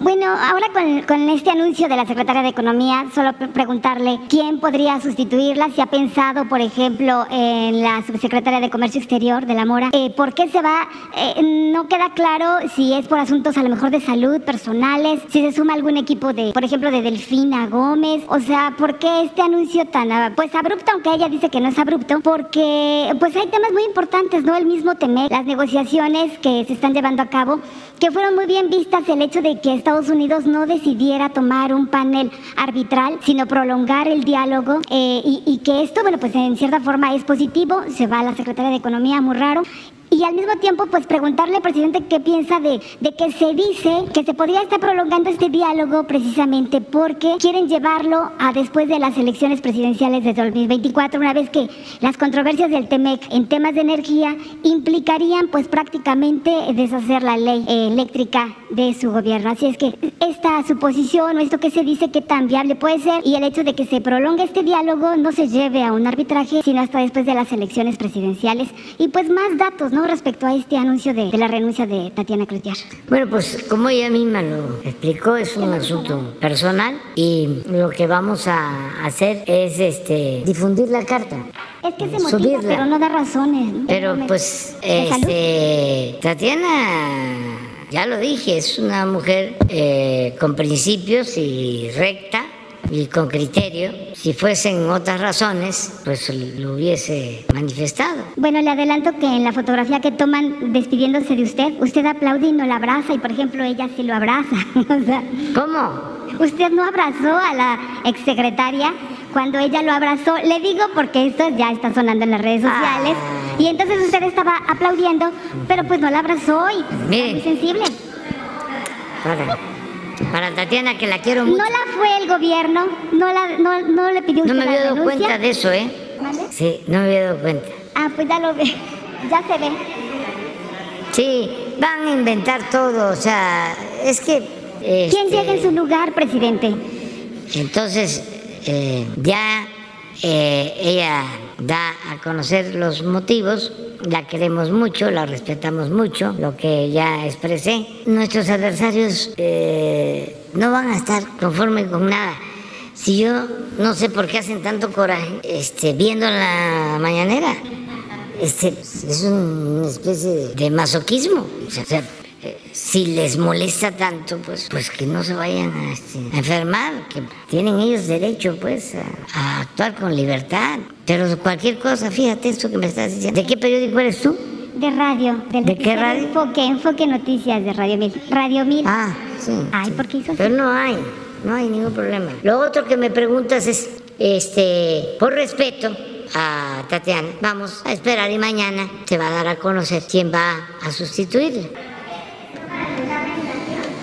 Bueno, ahora con, con, este anuncio de la secretaria de Economía, solo preguntarle quién podría sustituirla, si ha pensado, por ejemplo, en la subsecretaria de Comercio Exterior de la Mora. Eh, ¿Por qué se va? Eh, no queda claro si es por asuntos a lo mejor de salud personales, si se suma algún equipo de, por ejemplo, de Delfina Gómez. O sea, ¿por qué este anuncio tan, pues abrupto, aunque ella dice que no es abrupto? Porque, pues hay temas muy importantes, ¿no? El mismo tema, las negociaciones que se están llevando a cabo, que fueron muy bien vistas, el hecho de que esta Estados Unidos no decidiera tomar un panel arbitral, sino prolongar el diálogo eh, y, y, que esto, bueno, pues en cierta forma es positivo, se va la Secretaría de Economía muy raro, y al mismo tiempo pues preguntarle al presidente qué piensa de, de, que se dice que se podría estar prolongando este diálogo precisamente porque quieren llevarlo a después de las elecciones presidenciales de 2024, una vez que las controversias del TEMEC en temas de energía implicarían pues prácticamente deshacer la ley eléctrica de su gobierno. Así es que esta suposición o esto que se dice que tan viable puede ser y el hecho de que se prolongue este diálogo no se lleve a un arbitraje, sino hasta después de las elecciones presidenciales. Y pues más datos, ¿no? Respecto a este anuncio de, de la renuncia de Tatiana Cloutier? Bueno, pues como ella misma lo explicó, es un asunto personal y lo que vamos a hacer es este difundir la carta. Es que se motiva, subirla. pero no da razones. Pero pues este, Tatiana, ya lo dije, es una mujer eh, con principios y recta y con criterio. Si fuesen otras razones, pues lo hubiese manifestado. Bueno, le adelanto que en la fotografía que toman despidiéndose de usted, usted aplaude y no la abraza, y por ejemplo ella sí lo abraza. (laughs) o sea, ¿Cómo? Usted no abrazó a la exsecretaria cuando ella lo abrazó. Le digo porque esto ya está sonando en las redes sociales. Ah. Y entonces usted estaba aplaudiendo, pero pues no la abrazó y Miren. muy sensible. Para Tatiana, que la quiero mucho. No la fue el gobierno, no, la, no, no le pidió No usted me había dado cuenta de eso, ¿eh? ¿Mande? Sí, no me había dado cuenta. Ah, pues ya lo ve, ya se ve. Sí, van a inventar todo, o sea, es que... ¿Quién este, llega en su lugar, presidente? Entonces, eh, ya eh, ella da a conocer los motivos, la queremos mucho, la respetamos mucho, lo que ya expresé. Nuestros adversarios eh, no van a estar conformes con nada. Si yo no sé por qué hacen tanto coraje este, viendo la mañanera, este, es una especie de masoquismo. Eh, si les molesta tanto, pues, pues que no se vayan a, este, a enfermar, que tienen ellos derecho pues a, a, actuar con libertad. Pero cualquier cosa, fíjate esto que me estás diciendo. ¿De qué periódico eres tú? De radio. Del ¿De qué radio? Enfoque, Enfoque Noticias de Radio Mil. Radio Mil. Ah, sí. Ay, sí. ¿por qué hizo? Pero no hay, no hay ningún problema. Lo otro que me preguntas es, este, por respeto a Tatiana, vamos a esperar y mañana se va a dar a conocer quién va a sustituirla.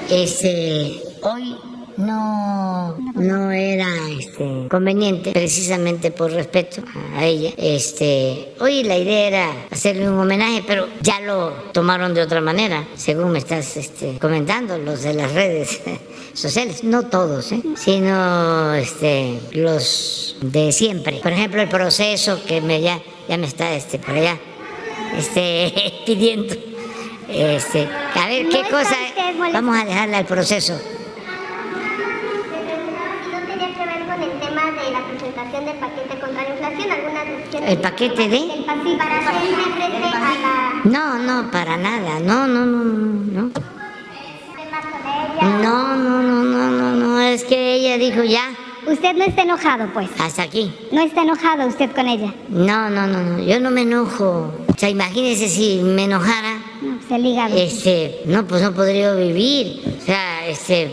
Este, hoy no, no era este, conveniente, precisamente por respeto a ella. Este, hoy la idea era hacerle un homenaje, pero ya lo tomaron de otra manera, según me estás este, comentando, los de las redes (laughs) sociales, no todos, ¿eh? sino este, los de siempre. Por ejemplo, el proceso que me, ya, ya me está este, por allá este, (laughs) pidiendo. Este, a ver, ¿qué cosa? Vamos a dejarle al proceso. El del paquete contra la inflación, algunas decisiones. ¿El paquete de? El para a la No, no, para nada. No, no, no, no. No, no, no, no, no, no. Es que ella dijo ya, Usted no está enojado, pues. Hasta aquí. No está enojado usted con ella. No, no, no, no. Yo no me enojo. O sea, imagínese si me enojara. No, pues el hígado. Este, no, pues no podría vivir. O sea, este,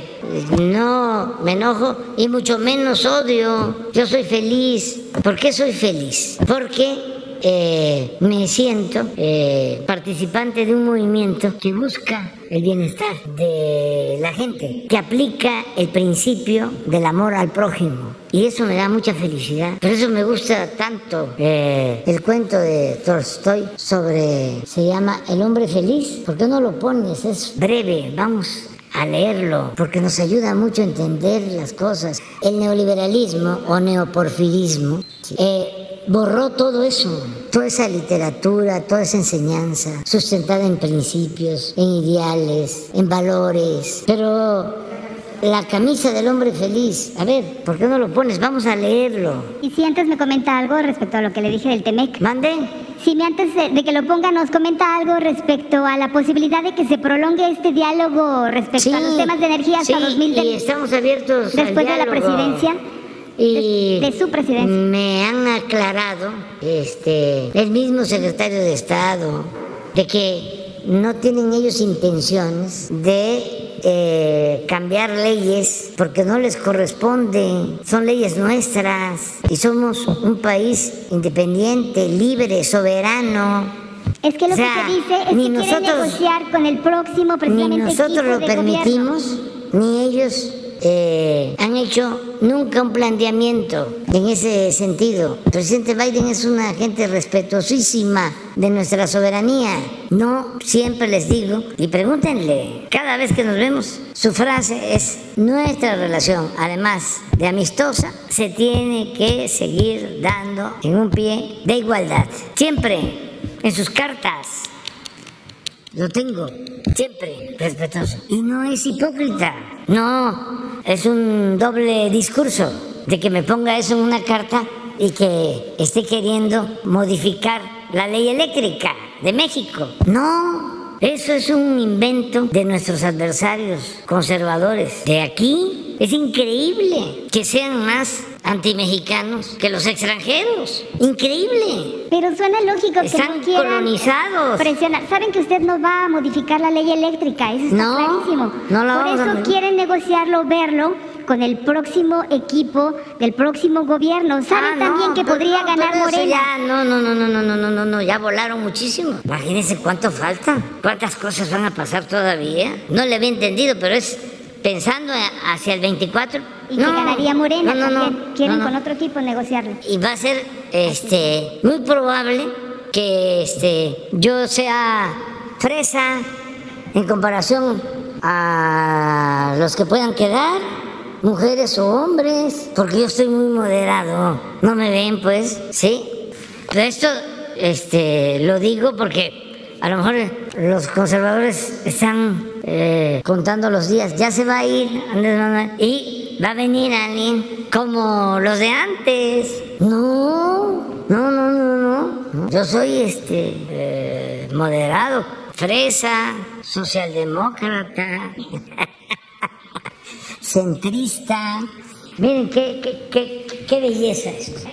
no me enojo y mucho menos odio. Yo soy feliz. ¿Por qué soy feliz? Porque eh, me siento eh, participante de un movimiento que busca el bienestar de la gente, que aplica el principio del amor al prójimo. Y eso me da mucha felicidad. Por eso me gusta tanto eh, el cuento de Tolstoy sobre, se llama El hombre feliz. ¿Por qué no lo pones? Es breve, vamos a leerlo, porque nos ayuda mucho a entender las cosas. El neoliberalismo o neoporfirismo eh, borró todo eso, toda esa literatura, toda esa enseñanza, sustentada en principios, en ideales, en valores. Pero la camisa del hombre feliz, a ver, ¿por qué no lo pones? Vamos a leerlo. Y si antes me comenta algo respecto a lo que le dije del Temec. ¿Mande? Si me antes de que lo ponga nos comenta algo respecto a la posibilidad de que se prolongue este diálogo respecto a los temas de energía hasta sí, 2000 y estamos abiertos después de la presidencia y de, su presidencia. Me han aclarado este, el mismo secretario de Estado de que no tienen ellos intenciones de eh, cambiar leyes porque no les corresponde, son leyes nuestras y somos un país independiente, libre, soberano. Es que lo que se dice es que nosotros, negociar con el próximo presidente. Ni nosotros lo permitimos, ni ellos eh, han hecho nunca un planteamiento en ese sentido. El presidente Biden es una gente respetuosísima de nuestra soberanía. No siempre les digo, y pregúntenle, cada vez que nos vemos, su frase es, nuestra relación, además de amistosa, se tiene que seguir dando en un pie de igualdad. Siempre en sus cartas lo tengo siempre respetuoso. Y no es hipócrita, no, es un doble discurso de que me ponga eso en una carta y que esté queriendo modificar la ley eléctrica de México. No, eso es un invento de nuestros adversarios conservadores. De aquí es increíble que sean más antimexicanos que los extranjeros. Increíble. Pero suena lógico que Están no quieran colonizados. presionar. Saben que usted no va a modificar la ley eléctrica, eso está No, clarísimo. no la Por vamos eso quieren negociarlo, verlo con el próximo equipo del próximo gobierno. Saben Ah, también no, que podría no, ganar Morena. Ya, no, no, no, no, no, no, no, no, no, ya volaron muchísimo. Imagínense cuánto falta, cuántas cosas van a pasar todavía. No le había entendido, pero es pensando hacia el 24. Y no, que ganaría Morena no, no. Quieren con otro equipo negociarlo. Y va a ser este, muy probable que este, yo sea fresa en comparación a los que puedan quedar, mujeres o hombres, porque yo estoy muy moderado. No me ven, pues, ¿sí? Pero esto este, lo digo porque a lo mejor los conservadores están eh, contando los días. Ya se va a ir Andrés Manuel y va a venir alguien como los de antes. No, no, no, no, no. Yo soy este eh, moderado, fresa, socialdemócrata, (laughs) centrista. Miren qué, qué, qué, qué belleza esto.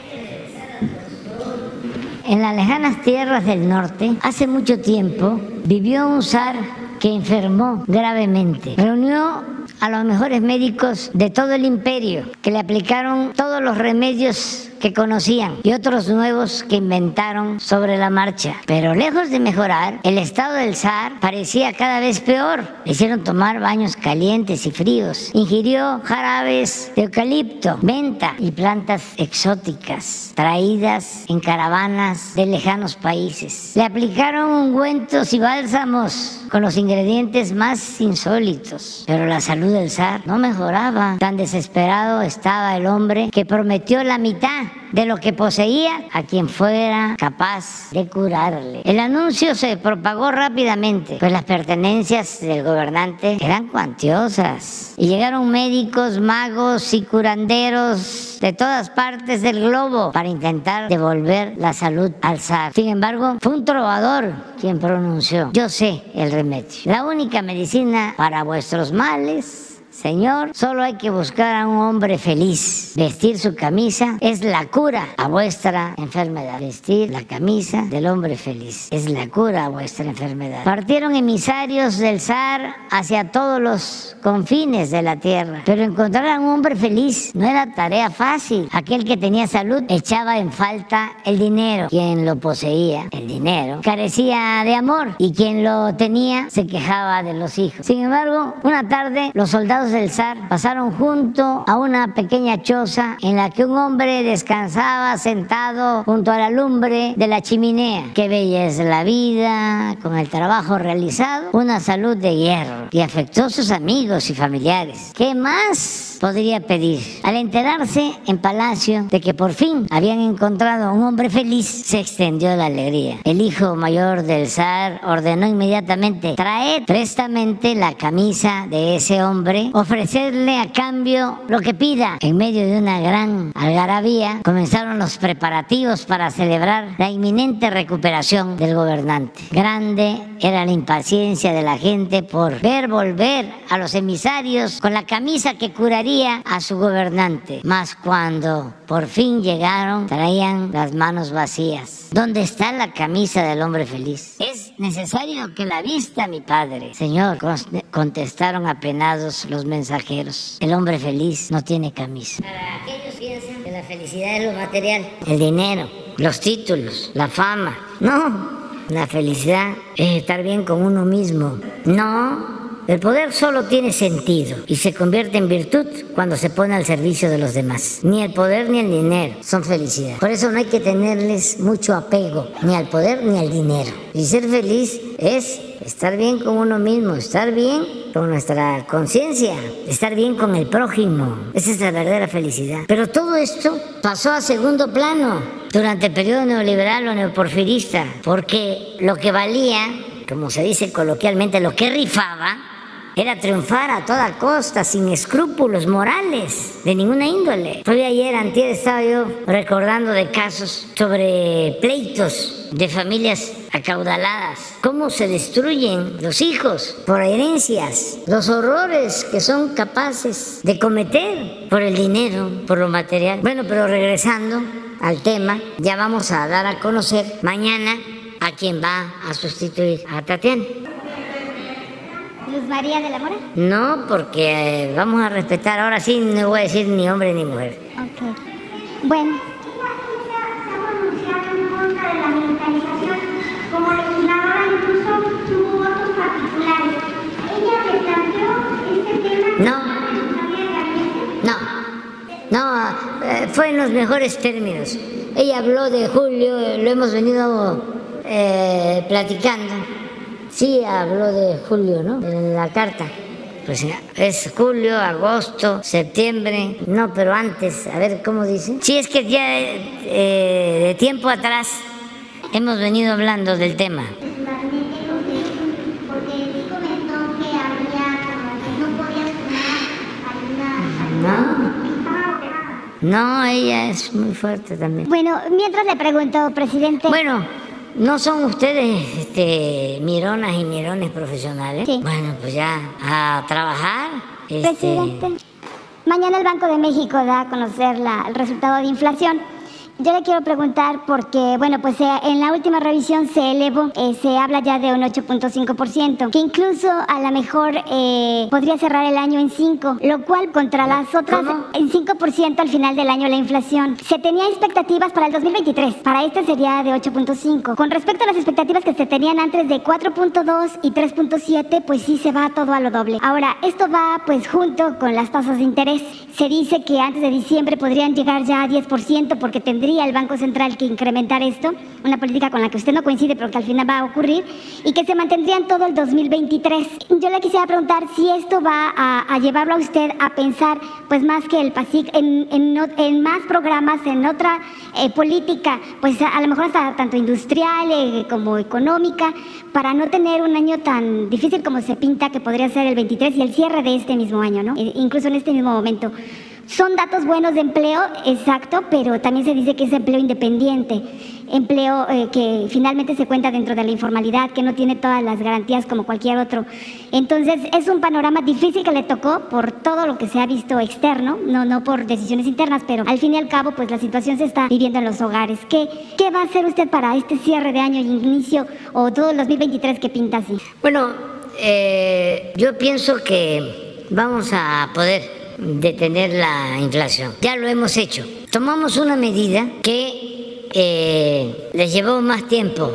En las lejanas tierras del norte, hace mucho tiempo, vivió un zar que enfermó gravemente. Reunió a los mejores médicos de todo el imperio, que le aplicaron todos los remedios que conocían y otros nuevos que inventaron sobre la marcha. Pero lejos de mejorar, el estado del zar parecía cada vez peor. Le hicieron tomar baños calientes y fríos. Ingirió jarabes de eucalipto, menta y plantas exóticas traídas en caravanas de lejanos países. Le aplicaron ungüentos y bálsamos con los ingredientes más insólitos. Pero la salud del zar no mejoraba. Tan desesperado estaba el hombre que prometió la mitad de lo que poseía a quien fuera capaz de curarle. El anuncio se propagó rápidamente, pues las pertenencias del gobernante eran cuantiosas. Y llegaron médicos, magos y curanderos de todas partes del globo para intentar devolver la salud al zar. Sin embargo, fue un trovador quien pronunció, yo sé el remedio. La única medicina para vuestros males Señor, solo hay que buscar a un hombre feliz. Vestir su camisa es la cura a vuestra enfermedad. Vestir la camisa del hombre feliz es la cura a vuestra enfermedad. Partieron emisarios del zar hacia todos los confines de la tierra, pero encontrar a un hombre feliz no era tarea fácil. Aquel que tenía salud echaba en falta el dinero. Quien lo poseía, el dinero, carecía de amor y quien lo tenía se quejaba de los hijos. Sin embargo, una tarde los soldados del zar pasaron junto a una pequeña choza en la que un hombre descansaba sentado junto a la lumbre de la chimenea. Qué bella es la vida, con el trabajo realizado, una salud de hierro y afectó a sus amigos y familiares. ¿Qué más podría pedir? Al enterarse en palacio de que por fin habían encontrado a un hombre feliz, se extendió la alegría. El hijo mayor del zar ordenó inmediatamente traer prestamente la camisa de ese hombre, ofrecerle a cambio lo que pida. En medio de una gran algarabía comenzaron los preparativos para celebrar la inminente recuperación del gobernante. Grande era la impaciencia de la gente por ver volver a los emisarios con la camisa que curaría a su gobernante. Mas cuando por fin llegaron, traían las manos vacías. ¿Dónde está la camisa del hombre feliz? Es necesario que la vista, mi padre. Señor, contestaron apenados los mensajeros. El hombre feliz no tiene camisa. Para aquellos piensan que la felicidad es lo material, el dinero, los títulos, la fama. No, la felicidad es estar bien con uno mismo. No, el poder solo tiene sentido y se convierte en virtud cuando se pone al servicio de los demás. Ni el poder ni el dinero son felicidad. Por eso no hay que tenerles mucho apego ni al poder ni al dinero. Y ser feliz es estar bien con uno mismo, estar bien con nuestra conciencia, estar bien con el prójimo. Esa es la verdadera felicidad. Pero todo esto pasó a segundo plano durante el periodo neoliberal o neoporfirista, porque lo que valía, como se dice coloquialmente, lo que rifaba, era triunfar a toda costa, sin escrúpulos morales de ninguna índole. Todavía ayer, antier, estaba yo recordando de casos sobre pleitos de familias acaudaladas, cómo se destruyen los hijos por herencias, los horrores que son capaces de cometer por el dinero, por lo material. Bueno, pero regresando al tema, ya vamos a dar a conocer mañana a quien va a sustituir a Tatiana. Luz María de la Mora? No, porque eh, vamos a respetar, ahora sí no voy a decir ni hombre ni mujer. Ok. Bueno. Como legisladora incluso tuvo votos particulares. ¿Ella le planteó este tema? No. No. No, eh, fue en los mejores términos. Ella habló de Julio, lo hemos venido eh, platicando. Sí, habló de julio, ¿no? En la carta. Pues es julio, agosto, septiembre, no, pero antes, a ver cómo dice. Sí, es que ya eh, de tiempo atrás hemos venido hablando del tema. No. No, ella es muy fuerte también. Bueno, mientras le pregunto, presidente. Bueno, ¿No son ustedes este, mironas y mirones profesionales? Sí. Bueno, pues ya a trabajar. Este... Presidente, mañana el Banco de México da a conocer la, el resultado de inflación. Yo le quiero preguntar porque, bueno, pues eh, en la última revisión se elevó, eh, se habla ya de un 8.5%, que incluso a lo mejor eh, podría cerrar el año en 5, lo cual contra las otras, en 5% al final del año la inflación. Se tenía expectativas para el 2023, para este sería de 8.5. Con respecto a las expectativas que se tenían antes de 4.2 y 3.7, pues sí se va todo a lo doble. Ahora, esto va pues junto con las tasas de interés. Se dice que antes de diciembre podrían llegar ya a 10% porque tendría el Banco Central que incrementar esto, una política con la que usted no coincide, pero que al final va a ocurrir, y que se mantendría en todo el 2023. Yo le quisiera preguntar si esto va a, llevarlo a usted a pensar, pues más que el PASIC, en, en, más programas, en otra eh, política, pues a, lo mejor hasta tanto industrial eh, como económica, para no tener un año tan difícil como se pinta, que podría ser el 23 y el cierre de este mismo año, ¿no? E, incluso en este mismo momento. Son datos buenos de empleo, exacto, pero también se dice que es empleo independiente. empleo eh, que finalmente se cuenta dentro de la informalidad, que no tiene todas las garantías como cualquier otro. Entonces es un panorama difícil que le tocó por todo lo que se ha visto externo, no, no por decisiones internas, pero al fin y al cabo pues la situación se está viviendo en los hogares. ¿Qué, qué va a hacer usted para este cierre de año y inicio o todo el 2023 que pinta así? Bueno, eh, yo pienso que vamos a poder detener la inflación. Ya lo hemos hecho. Tomamos una medida que eh, les llevó más tiempo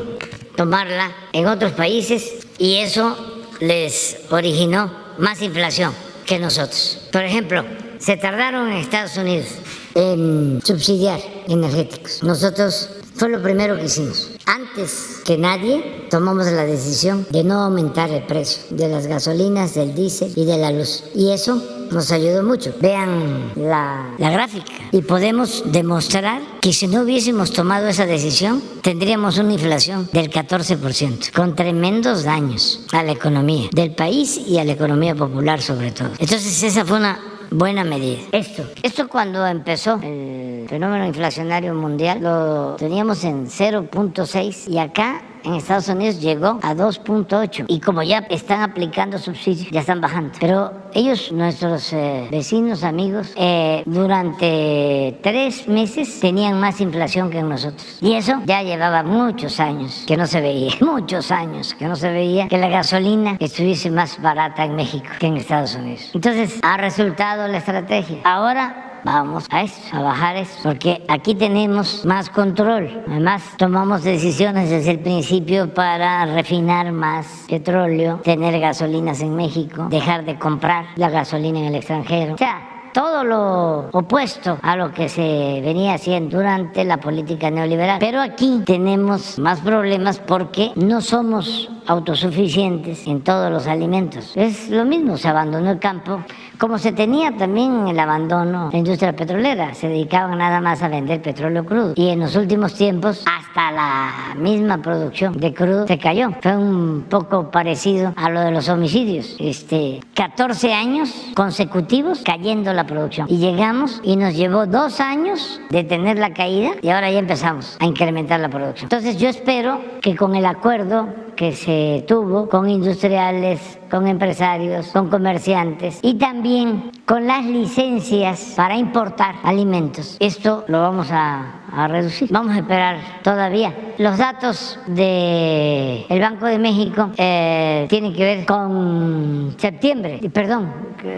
tomarla en otros países y eso les originó más inflación que nosotros. Por ejemplo, se tardaron en Estados Unidos en subsidiar energéticos. Nosotros fue lo primero que hicimos. Antes que nadie tomamos la decisión de no aumentar el precio de las gasolinas, del diésel y de la luz. Y eso nos ayudó mucho. Vean la, la, gráfica y podemos demostrar que si no hubiésemos tomado esa decisión, tendríamos una inflación del 14%, con tremendos daños a la economía del país y a la economía popular sobre todo. Entonces esa fue una buena medida. Esto, esto cuando empezó el fenómeno inflacionario mundial lo teníamos en 0.6 y acá en Estados Unidos llegó a 2.8 y como ya están aplicando subsidios, ya están bajando. Pero ellos, nuestros eh, vecinos, amigos, eh, durante tres meses tenían más inflación que nosotros. Y eso ya llevaba muchos años que no se veía, (laughs) muchos años que no se veía que la gasolina estuviese más barata en México que en Estados Unidos. Entonces ha resultado la estrategia. Ahora vamos a eso, a bajar eso, porque aquí tenemos más control. Además, tomamos decisiones desde el principio para refinar más petróleo, tener gasolinas en México, dejar de comprar la gasolina en el extranjero. O sea, todo lo opuesto a lo que se venía haciendo durante la política neoliberal. Pero aquí tenemos más problemas porque no somos autosuficientes en todos los alimentos. Es lo mismo, se abandonó el campo, como se tenía también el abandono la industria petrolera, se dedicaban nada más a vender petróleo crudo. Y en los últimos tiempos hasta la misma producción de crudo se cayó. Fue un poco parecido a lo de los homicidios. Este, 14 años consecutivos cayendo la producción. Y llegamos y nos llevó dos años de tener la caída y ahora ya empezamos a incrementar la producción. Entonces yo espero que con el acuerdo que se tuvo con industriales, con empresarios, con comerciantes y también con las licencias para importar alimentos. Esto lo vamos a, reducir. Vamos a esperar todavía. Los datos del el Banco de México eh, tienen que ver con septiembre, perdón,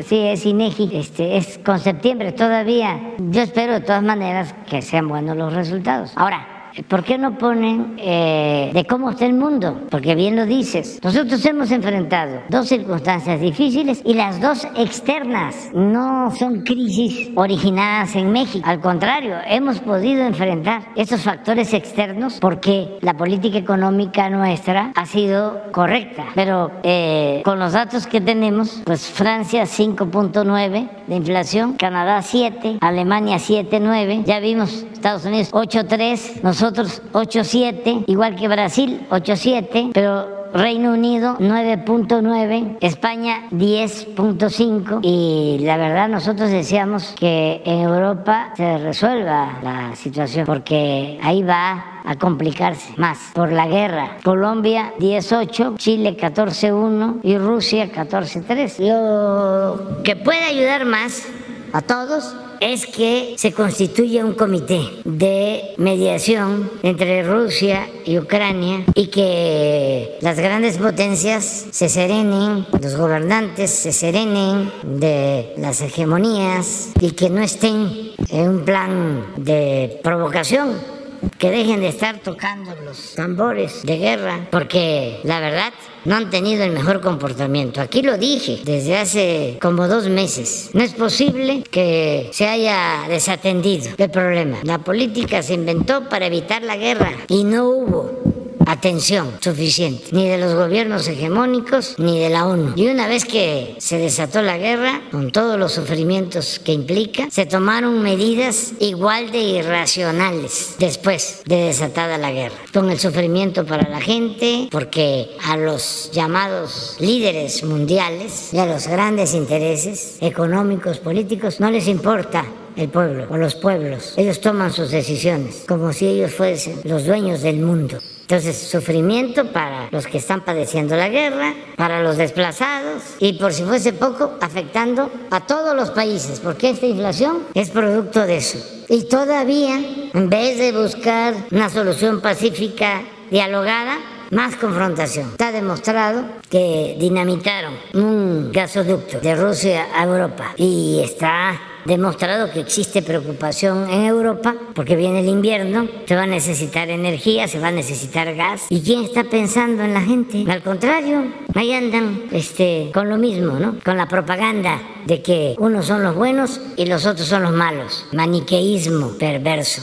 sí es INEGI, este, es con septiembre todavía. Yo espero de todas maneras que sean buenos los resultados. Ahora, ¿Por qué no ponen eh, de cómo está el mundo? Porque bien lo dices. Nosotros hemos enfrentado dos circunstancias difíciles y las dos externas. No son crisis originadas en México. Al contrario, hemos podido enfrentar estos factores externos porque la política económica nuestra ha sido correcta. Pero eh, con los datos que tenemos, pues Francia 5.9 de inflación, Canadá 7, Alemania 7.9, ya vimos Estados Unidos 8.3, nosotros nosotros 8.7, igual que Brasil 8.7, pero Reino Unido 9.9, España 10.5 y la verdad nosotros deseamos que en Europa se resuelva la situación porque ahí va a complicarse más por la guerra. Colombia 18, Chile 14.1 y Rusia 14.3. Lo que puede ayudar más a todos es que se constituya un comité de mediación entre Rusia y Ucrania y que las grandes potencias se serenen, los gobernantes se serenen de las hegemonías y que no estén en un plan de provocación que dejen de estar tocando los tambores de guerra, porque la verdad no han tenido el mejor comportamiento. Aquí lo dije desde hace como dos meses. No es posible que se haya desatendido el problema. La política se inventó para evitar la guerra y no hubo atención suficiente, ni de los gobiernos hegemónicos ni de la ONU. Y una vez que se desató la guerra, con todos los sufrimientos que implica, se tomaron medidas igual de irracionales después de desatada la guerra, con el sufrimiento para la gente, porque a los llamados líderes mundiales y a los grandes intereses económicos, políticos, no les importa el pueblo o los pueblos. Ellos toman sus decisiones como si ellos fuesen los dueños del mundo. Entonces, sufrimiento para los que están padeciendo la guerra, para los desplazados y por si fuese poco, afectando a todos los países, porque esta inflación es producto de eso. Y todavía, en vez de buscar una solución pacífica, dialogada, más confrontación. Está demostrado que dinamitaron un gasoducto de Rusia a Europa y está demostrado que existe preocupación en Europa porque viene el invierno, se va a necesitar energía, se va a necesitar gas. ¿Y quién está pensando en la gente? Al contrario, ahí andan este, con lo mismo, ¿no? Con la propaganda de que unos son los buenos y los otros son los malos. Maniqueísmo perverso.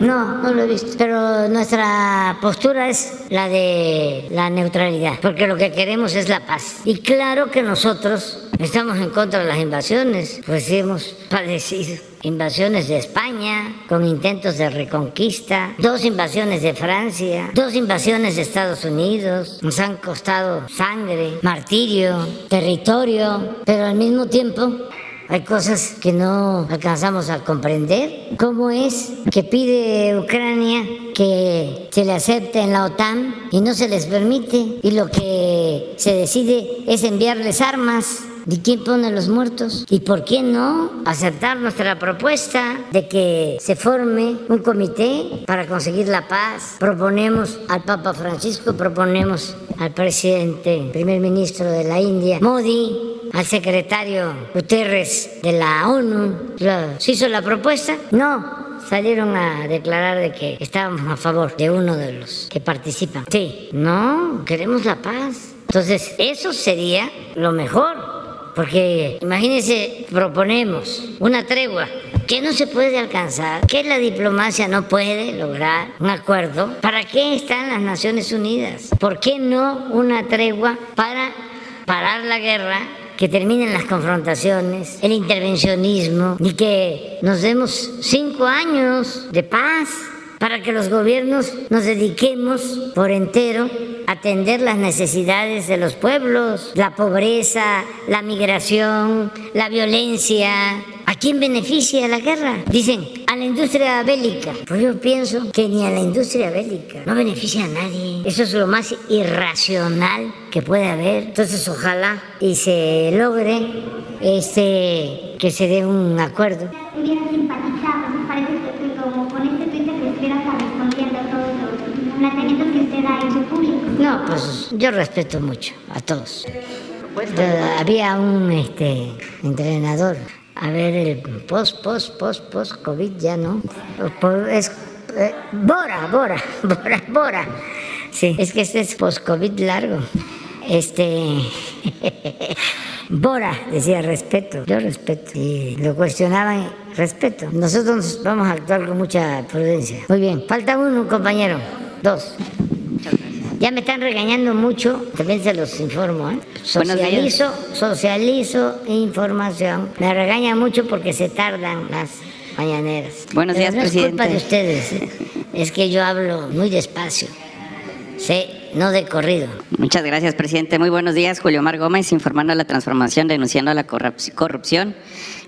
No, no lo he visto. Pero nuestra postura es la de la neutralidad, porque lo que queremos es la paz. Y claro que nosotros estamos en contra de las invasiones, pues hemos padecido invasiones de España con intentos de reconquista, dos invasiones de Francia, dos invasiones de Estados Unidos, nos han costado sangre, martirio, territorio, pero al mismo tiempo hay cosas que no alcanzamos a comprender. ¿Cómo es que pide Ucrania que se le acepte en la OTAN y no se les permite? Y lo que se decide es enviarles armas. ¿Y quién pone los muertos? ¿Y por qué no aceptar nuestra propuesta de que se forme un comité para conseguir la paz? Proponemos al Papa Francisco, proponemos al presidente, primer ministro de la India, Modi, al secretario Guterres de la ONU. ¿Se hizo la propuesta? No, salieron a declarar de que estábamos a favor de uno de los que participan. Sí, no, queremos la paz. Entonces, eso sería lo mejor. Porque imagínense, proponemos una tregua que no se puede alcanzar, que la diplomacia no puede lograr un acuerdo. ¿Para qué están las Naciones Unidas? ¿Por qué no una tregua para parar la guerra que terminen las confrontaciones, el intervencionismo y que nos demos cinco años de paz para que los gobiernos nos dediquemos por entero atender las necesidades de los pueblos, la pobreza, la migración, la violencia. ¿A quién beneficia la guerra? Dicen, a la industria bélica. Pues yo pienso que ni a la industria bélica. No beneficia a nadie. Eso es lo más irracional que puede haber. Entonces ojalá y se logre este, que se dé un acuerdo. No, pues yo respeto mucho a todos. había un este, entrenador, a ver, el post, post, post, post, COVID ya no. Es, eh, Bora, Bora, (laughs) Bora, Bora. Sí, es que este es post-COVID largo. Este. (laughs) Bora decía respeto, yo respeto. Y lo cuestionaban, respeto. Nosotros vamos a actuar con mucha prudencia. Muy bien, falta uno, compañero. Dos. Ya me están regañando mucho, también se los informo. ¿eh? Socializo, socializo información. Me regañan mucho porque se tardan las mañaneras. Buenos días, no presidente. Es culpa de ustedes, ¿eh? (laughs) es que yo hablo muy despacio. Sí, no de corrido. Muchas gracias, presidente. Muy buenos días, Julio Mar Gómez, informando a la transformación, denunciando la corrupción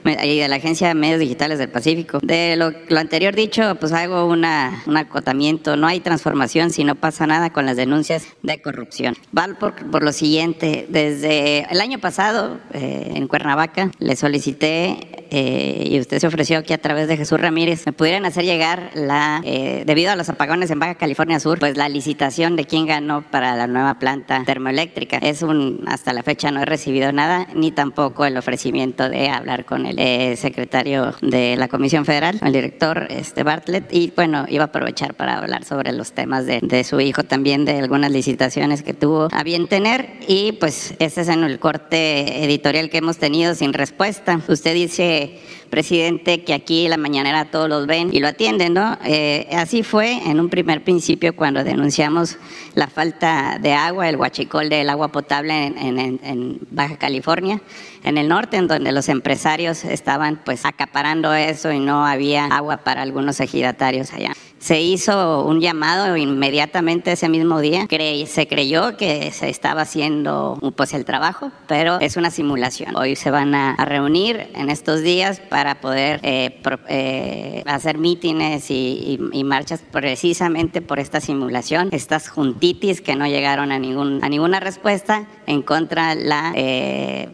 y de la Agencia de Medios Digitales del Pacífico. De lo, anterior dicho, pues hago una, un acotamiento. No hay transformación si no pasa nada con las denuncias de corrupción. Val por, por lo siguiente, desde el año pasado eh, en Cuernavaca le solicité eh, y usted se ofreció que a través de Jesús Ramírez me pudieran hacer llegar la, eh, debido a los apagones en Baja California Sur, pues la licitación de quién ganó para la nueva planta termoeléctrica. Es un, hasta la fecha no he recibido nada, ni tampoco el ofrecimiento de hablar con el eh, secretario de la Comisión Federal, el director este Bartlett, y bueno, iba a aprovechar para hablar sobre los temas de, de su hijo también, de algunas licitaciones que tuvo a bien tener, y pues este es en el corte editorial que hemos tenido sin respuesta. Usted dice presidente, que aquí la mañanera todos los ven y lo atienden, ¿no? Eh, así fue en un primer principio cuando denunciamos la falta de agua, el huachicol del agua potable en, en, Baja California, en el norte, en donde los empresarios estaban pues acaparando eso y no había agua para algunos ejidatarios allá. Se hizo un llamado inmediatamente ese mismo día. se creyó que se estaba haciendo pues el trabajo, pero es una simulación. Hoy se van a, reunir en estos días para poder eh, eh, hacer mítines y, marchas precisamente por esta simulación, estas juntitis que no llegaron a, ningún, a ninguna respuesta en contra la, eh,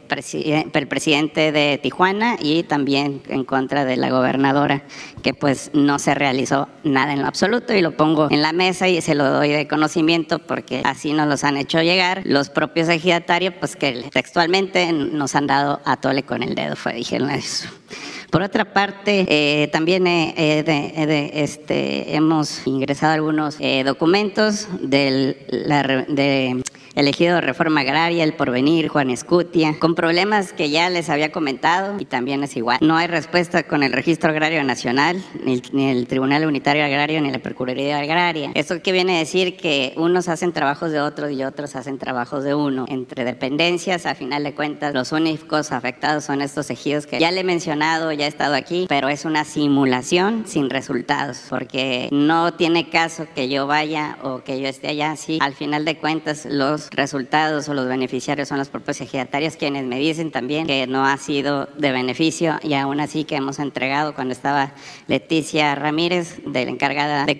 del presidente de Tijuana y también en contra de la gobernadora, que pues no se realizó nada en lo absoluto y lo pongo en la mesa y se lo doy de conocimiento porque así nos los han hecho llegar los propios ejidatarios, pues que textualmente nos han dado a tole con el dedo, fue, dijeron eso. Por otra parte, eh, también este, hemos ingresado algunos eh, documentos del, de elegido Reforma Agraria, El Porvenir, Juan Escutia, con problemas que ya les había comentado y también es igual. No hay respuesta con el Registro Agrario Nacional, ni el, Tribunal Unitario Agrario, ni la Procuraduría Agraria. ¿Eso qué viene a decir? Que unos hacen trabajos de otros y otros hacen trabajos de uno. Entre dependencias, a final de cuentas, los únicos afectados son estos ejidos que ya le he mencionado, ya he estado aquí, pero es una simulación sin resultados, porque no tiene caso que yo vaya o que yo esté allá, si al final de cuentas los resultados o los beneficiarios son los propios ejidatarios quienes me dicen también que no ha sido de beneficio y aún así que hemos entregado cuando estaba Leticia Ramírez, de la encargada de,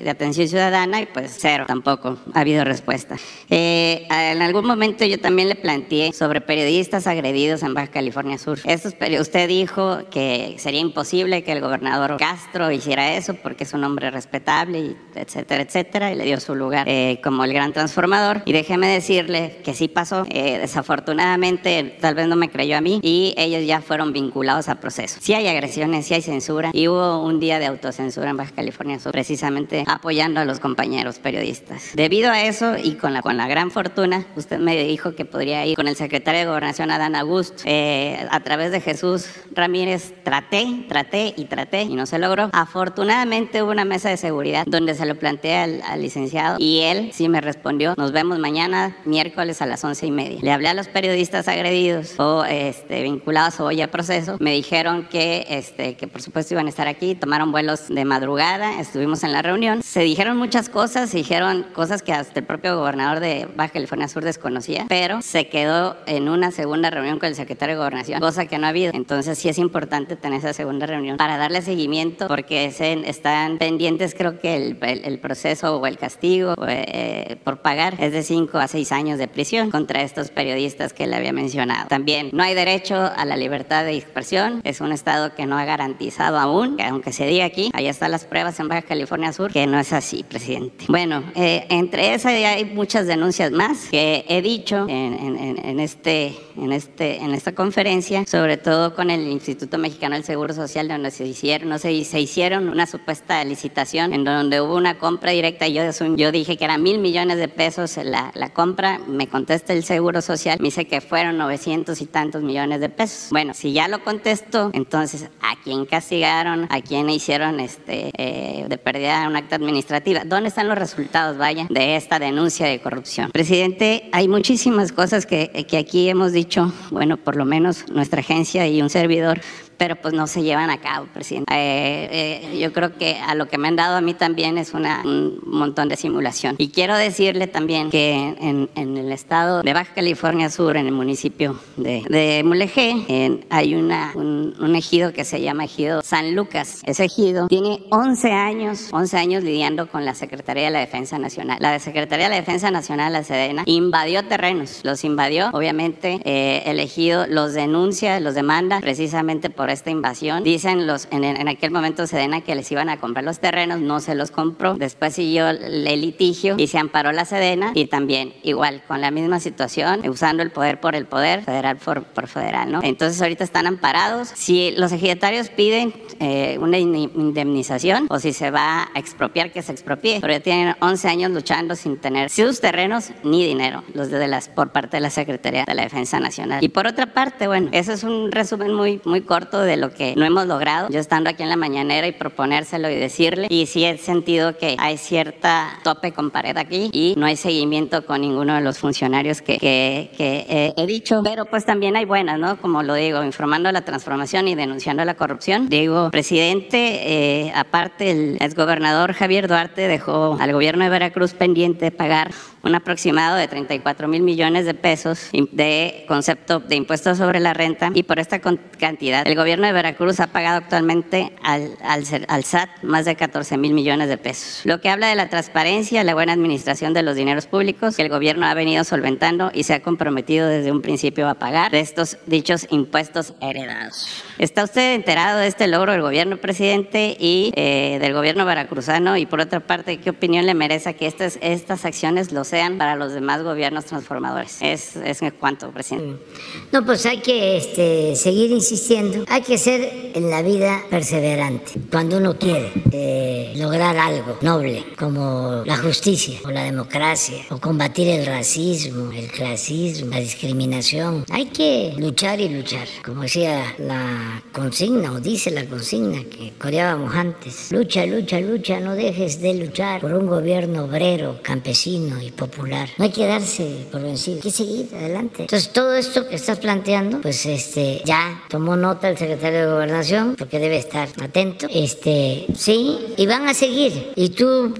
de, atención ciudadana, y pues cero, tampoco ha habido respuesta. Eh, en algún momento yo también le planteé sobre periodistas agredidos en Baja California Sur. Estos, usted dijo que sería imposible que el gobernador Castro hiciera eso porque es un hombre respetable, y etcétera, etcétera, y le dio su lugar eh, como el gran transformador. Y déjeme decirle que sí pasó. Eh, desafortunadamente, tal vez no me creyó a mí y ellos ya fueron vinculados a proceso. Sí hay agresiones, sí hay censura y hubo un día de autocensura en Baja California Sur, precisamente apoyando a los compañeros periodistas. Debido a eso y con la, con la gran fortuna, usted me dijo que podría ir con el secretario de Gobernación, Adán Augusto, eh, a través de Jesús Ramírez. Traté, traté y traté y no se logró. Afortunadamente hubo una mesa de seguridad donde se lo planteé al, al licenciado y él sí me respondió, nos vemos mañana, miércoles a las once y media. Le hablé a los periodistas agredidos o este, vinculados hoy a proceso. Me dijeron que, este, que por supuesto iban a estar aquí, tomaron vuelos de madrugada, estuvimos en la reunión. Se dijeron muchas cosas, se dijeron cosas que hasta el propio gobernador de Baja California Sur desconocía, pero se quedó en una segunda reunión con el secretario de Gobernación, cosa que no ha habido. Entonces sí es importante tener esa segunda reunión para darle seguimiento porque están pendientes creo que el, el, proceso o el castigo eh, por pagar es de 5 a 6 años de prisión contra estos periodistas que le había mencionado. También no hay derecho a la libertad de expresión, es un estado que no ha garantizado aún, que aunque se diga aquí, ahí están las pruebas en Baja California Sur, que no es así, presidente. Bueno, eh, entre esas hay muchas denuncias más que he dicho en, este, en, este, en esta conferencia, sobre todo con el Instituto Mexicano del Seguro Social, donde se hicieron, no sé, se hicieron una supuesta licitación en donde hubo una compra directa yo, yo dije que eran mil millones de pesos la, compra, me contesta el Seguro Social, me dice que fueron 900 y tantos millones de pesos. Bueno, si ya lo contesto, entonces, ¿a quién castigaron? ¿A quién hicieron este, eh, de pérdida un acta administrativa? ¿Dónde están los resultados, vaya, de esta denuncia de corrupción? Presidente, hay muchísimas cosas que, que aquí hemos dicho, bueno, por lo menos nuestra agencia y un servidor pero pues no se llevan a cabo, presidente. Eh, eh, yo creo que a lo que me han dado a mí también es una, un montón de simulación. Y quiero decirle también que en, el estado de Baja California Sur, en el municipio de, de Mulegé, hay una, un, ejido que se llama Ejido San Lucas. Ese ejido tiene 11 años, 11 años lidiando con la Secretaría de la Defensa Nacional. La Secretaría de la Defensa Nacional, la Sedena, invadió terrenos, los invadió, obviamente eh, el ejido los denuncia, los demanda precisamente por esta invasión. Dicen los, en, aquel momento Sedena que les iban a comprar los terrenos, no se los compró. Después siguió el litigio y se amparó la Sedena y también igual con la misma situación, usando el poder por el poder, federal por, por federal, ¿no? Entonces ahorita están amparados. Si los ejidatarios piden eh, una indemnización o si se va a expropiar, que se expropie, pero ya tienen 11 años luchando sin tener sus terrenos ni dinero, los de las, por parte de la Secretaría de la Defensa Nacional. Y por otra parte, bueno, eso es un resumen muy, muy corto de lo que no hemos logrado. Yo estando aquí en la mañanera y proponérselo y decirle, y sí he sentido que hay cierta tope con pared aquí y no hay seguimiento con ninguno de los funcionarios que, que, que he dicho, pero pues también hay buenas, ¿no? Como lo digo, informando la transformación y denunciando la corrupción. Digo, presidente, eh, aparte el exgobernador Javier Duarte dejó al gobierno de Veracruz pendiente de pagar un aproximado de 34 mil millones de pesos de concepto de impuestos sobre la renta y por esta cantidad el gobierno de Veracruz ha pagado actualmente al, al, al SAT más de 14 mil millones de pesos. Lo que habla de la transparencia, la buena administración de los dineros públicos que el gobierno ha venido solventando y se ha comprometido desde un principio a pagar de estos dichos impuestos heredados. ¿Está usted enterado de este logro del gobierno presidente y eh, del gobierno veracruzano? Y por otra parte, ¿qué opinión le merece que estas, estas acciones los sean para los demás gobiernos transformadores. Es, es en cuanto, presidente. No, pues hay que este, seguir insistiendo. Hay que ser en la vida perseverante. Cuando uno quiere eh, lograr algo noble, como la justicia o la democracia, o combatir el racismo, el clasismo, la discriminación, hay que luchar y luchar. Como decía la consigna, o dice la consigna que coreábamos antes. Lucha, lucha, lucha, no dejes de luchar por un gobierno obrero, campesino y popular. No hay que darse por vencido, hay que seguir adelante. Entonces, todo esto que estás planteando, pues este, ya tomó nota el secretario de Gobernación, porque debe estar atento. Este, sí, y van a seguir. Y tú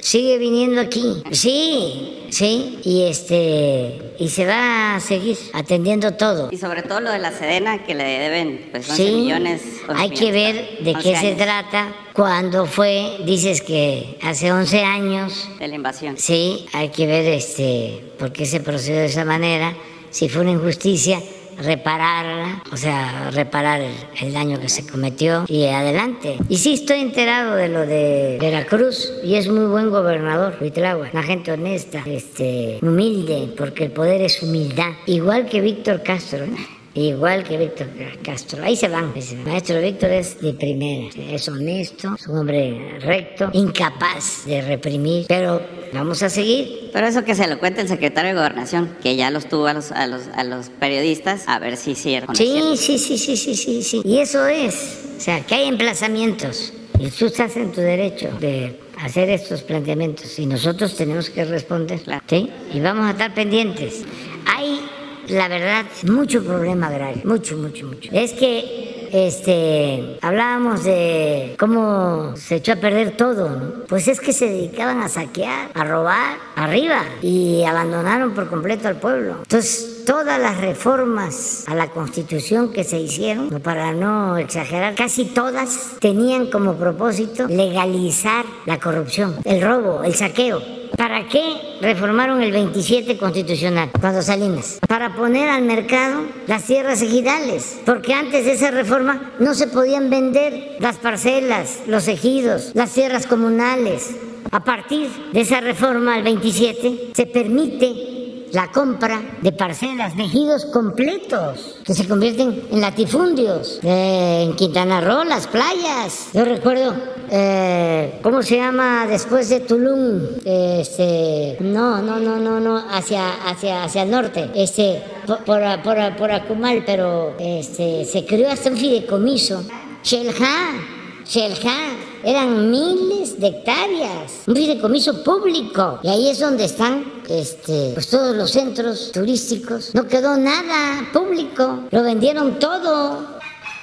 sigue viniendo aquí. Sí, sí, y este y se va a seguir atendiendo todo. Y sobre todo lo de la Sedena que le deben pues 11 millones. Hay que ver de qué se trata. Cuando fue, dices que hace 11 años. De la invasión. Sí, hay que ver este por qué se procedió de esa manera, si fue una injusticia repararla, o sea, reparar el, daño que se cometió y adelante. Y sí estoy enterado de lo de Veracruz y es muy buen gobernador, Huitlagua, una gente honesta, este, humilde, porque el poder es humildad, igual que Víctor Castro. Igual que Víctor Castro. Ahí se van. El maestro Víctor es de primera. Es honesto, es un hombre recto, incapaz de reprimir. Pero vamos a seguir. Pero eso que se lo cuente el secretario de Gobernación, que ya los tuvo a los, a los, a los periodistas, a ver si es cierto. Sí, sí, sí, sí, sí, sí, sí. Y eso es. O sea, que hay emplazamientos. Y tú estás en tu derecho de hacer estos planteamientos. Y nosotros tenemos que responder. ¿sí? Y vamos a estar pendientes. Hay la verdad, mucho problema agrario, mucho, mucho, mucho. Es que este, hablábamos de cómo se echó a perder todo, ¿no? Pues es que se dedicaban a saquear, a robar arriba y abandonaron por completo al pueblo. Entonces, todas las reformas a la constitución que se hicieron, para no exagerar, casi todas tenían como propósito legalizar la corrupción, el robo, el saqueo. ¿Para qué reformaron el 27 constitucional cuando Salinas? Para poner al mercado las tierras ejidales, porque antes de esa reforma no se podían vender las parcelas, los ejidos, las tierras comunales. A partir de esa reforma al 27 se permite la compra de parcelas, de ejidos completos que se convierten en latifundios. Eh, en Quintana Roo, las playas. Yo recuerdo, eh, ¿cómo se llama después de Tulum? Este, no, no, no, no, no, hacia, hacia, hacia el norte. Este, por, por, por, por Acumal, pero este, se creó hasta un fideicomiso. Shelja, Shelja eran miles de hectáreas, un fideicomiso público. Y ahí es donde están este, pues todos los centros turísticos. No quedó nada público, lo vendieron todo.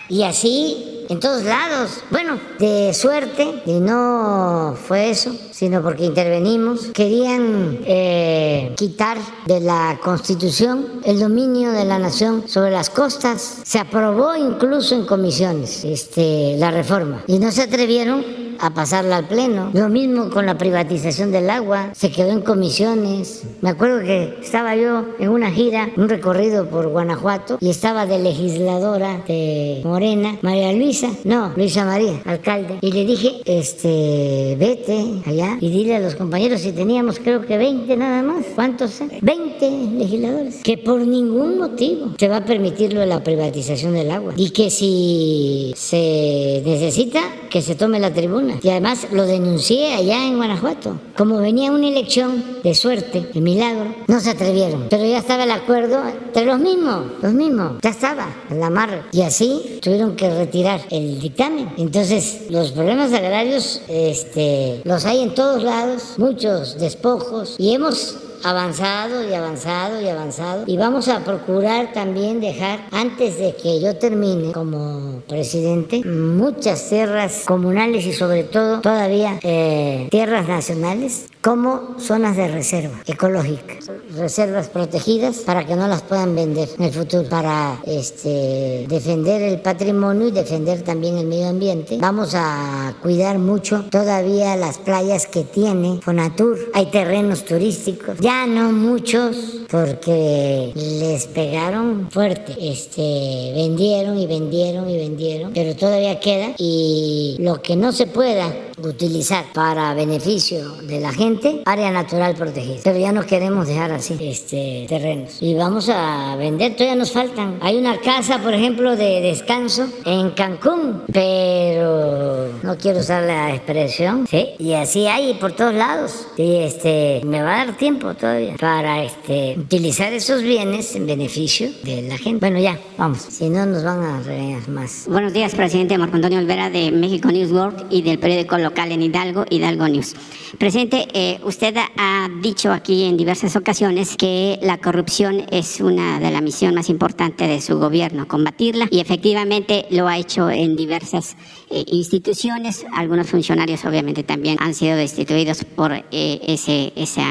Y así en todos lados. Bueno, de suerte, y no fue eso, sino porque intervenimos, querían eh, quitar de la Constitución el dominio de la nación sobre las costas. Se aprobó incluso en comisiones este, la reforma y no se atrevieron a pasarla al Pleno. Lo mismo con la privatización del agua, se quedó en comisiones. Me acuerdo que estaba yo en una gira, un recorrido por Guanajuato, y estaba de legisladora de Morena, María Luisa, no, Luisa María, alcalde, y le dije, este, vete allá y dile a los compañeros si teníamos creo que 20 nada más. ¿Cuántos? 20 legisladores. Que por ningún motivo se va a permitir la privatización del agua. Y que si se necesita, que se tome la tribuna una. Y además lo denuncié allá en Guanajuato. Como venía una elección de suerte, de milagro, no se atrevieron. Pero ya estaba el acuerdo entre los mismos, los mismos. Ya estaba, en la mar. Y así tuvieron que retirar el dictamen. Entonces, los problemas agrarios este, los hay en todos lados, muchos despojos. Y hemos avanzado y avanzado y avanzado. Y vamos a procurar también dejar, antes de que yo termine como presidente, muchas tierras comunales y sobre todo todavía eh, tierras nacionales como zonas de reserva ecológica, reservas protegidas para que no las puedan vender en el futuro, para este, defender el patrimonio y defender también el medio ambiente. Vamos a cuidar mucho todavía las playas que tiene Fonatur. Hay terrenos turísticos. Ya no muchos, porque les pegaron fuerte. Este, vendieron y vendieron y vendieron, pero todavía queda. Y lo que no se pueda utilizar para beneficio de la gente, área natural protegida. Pero ya no queremos dejar así este, terrenos. Y vamos a vender, todavía nos faltan. Hay una casa, por ejemplo, de descanso en Cancún, pero no quiero usar la expresión, ¿sí? Y así hay por todos lados. Y este, me va a dar tiempo todavía para este, utilizar esos bienes en beneficio de la gente. Bueno, ya, vamos. Si no, nos van a regañar más. Buenos días, presidente Marco Antonio Olvera de México News World y del periódico local en Hidalgo, Hidalgo News. Presidente, eh, usted ha dicho aquí en diversas ocasiones que la corrupción es una de las misiones más importantes de su gobierno, combatirla, y efectivamente lo ha hecho en diversas eh, instituciones. Algunos funcionarios obviamente también han sido destituidos por eh, ese, ese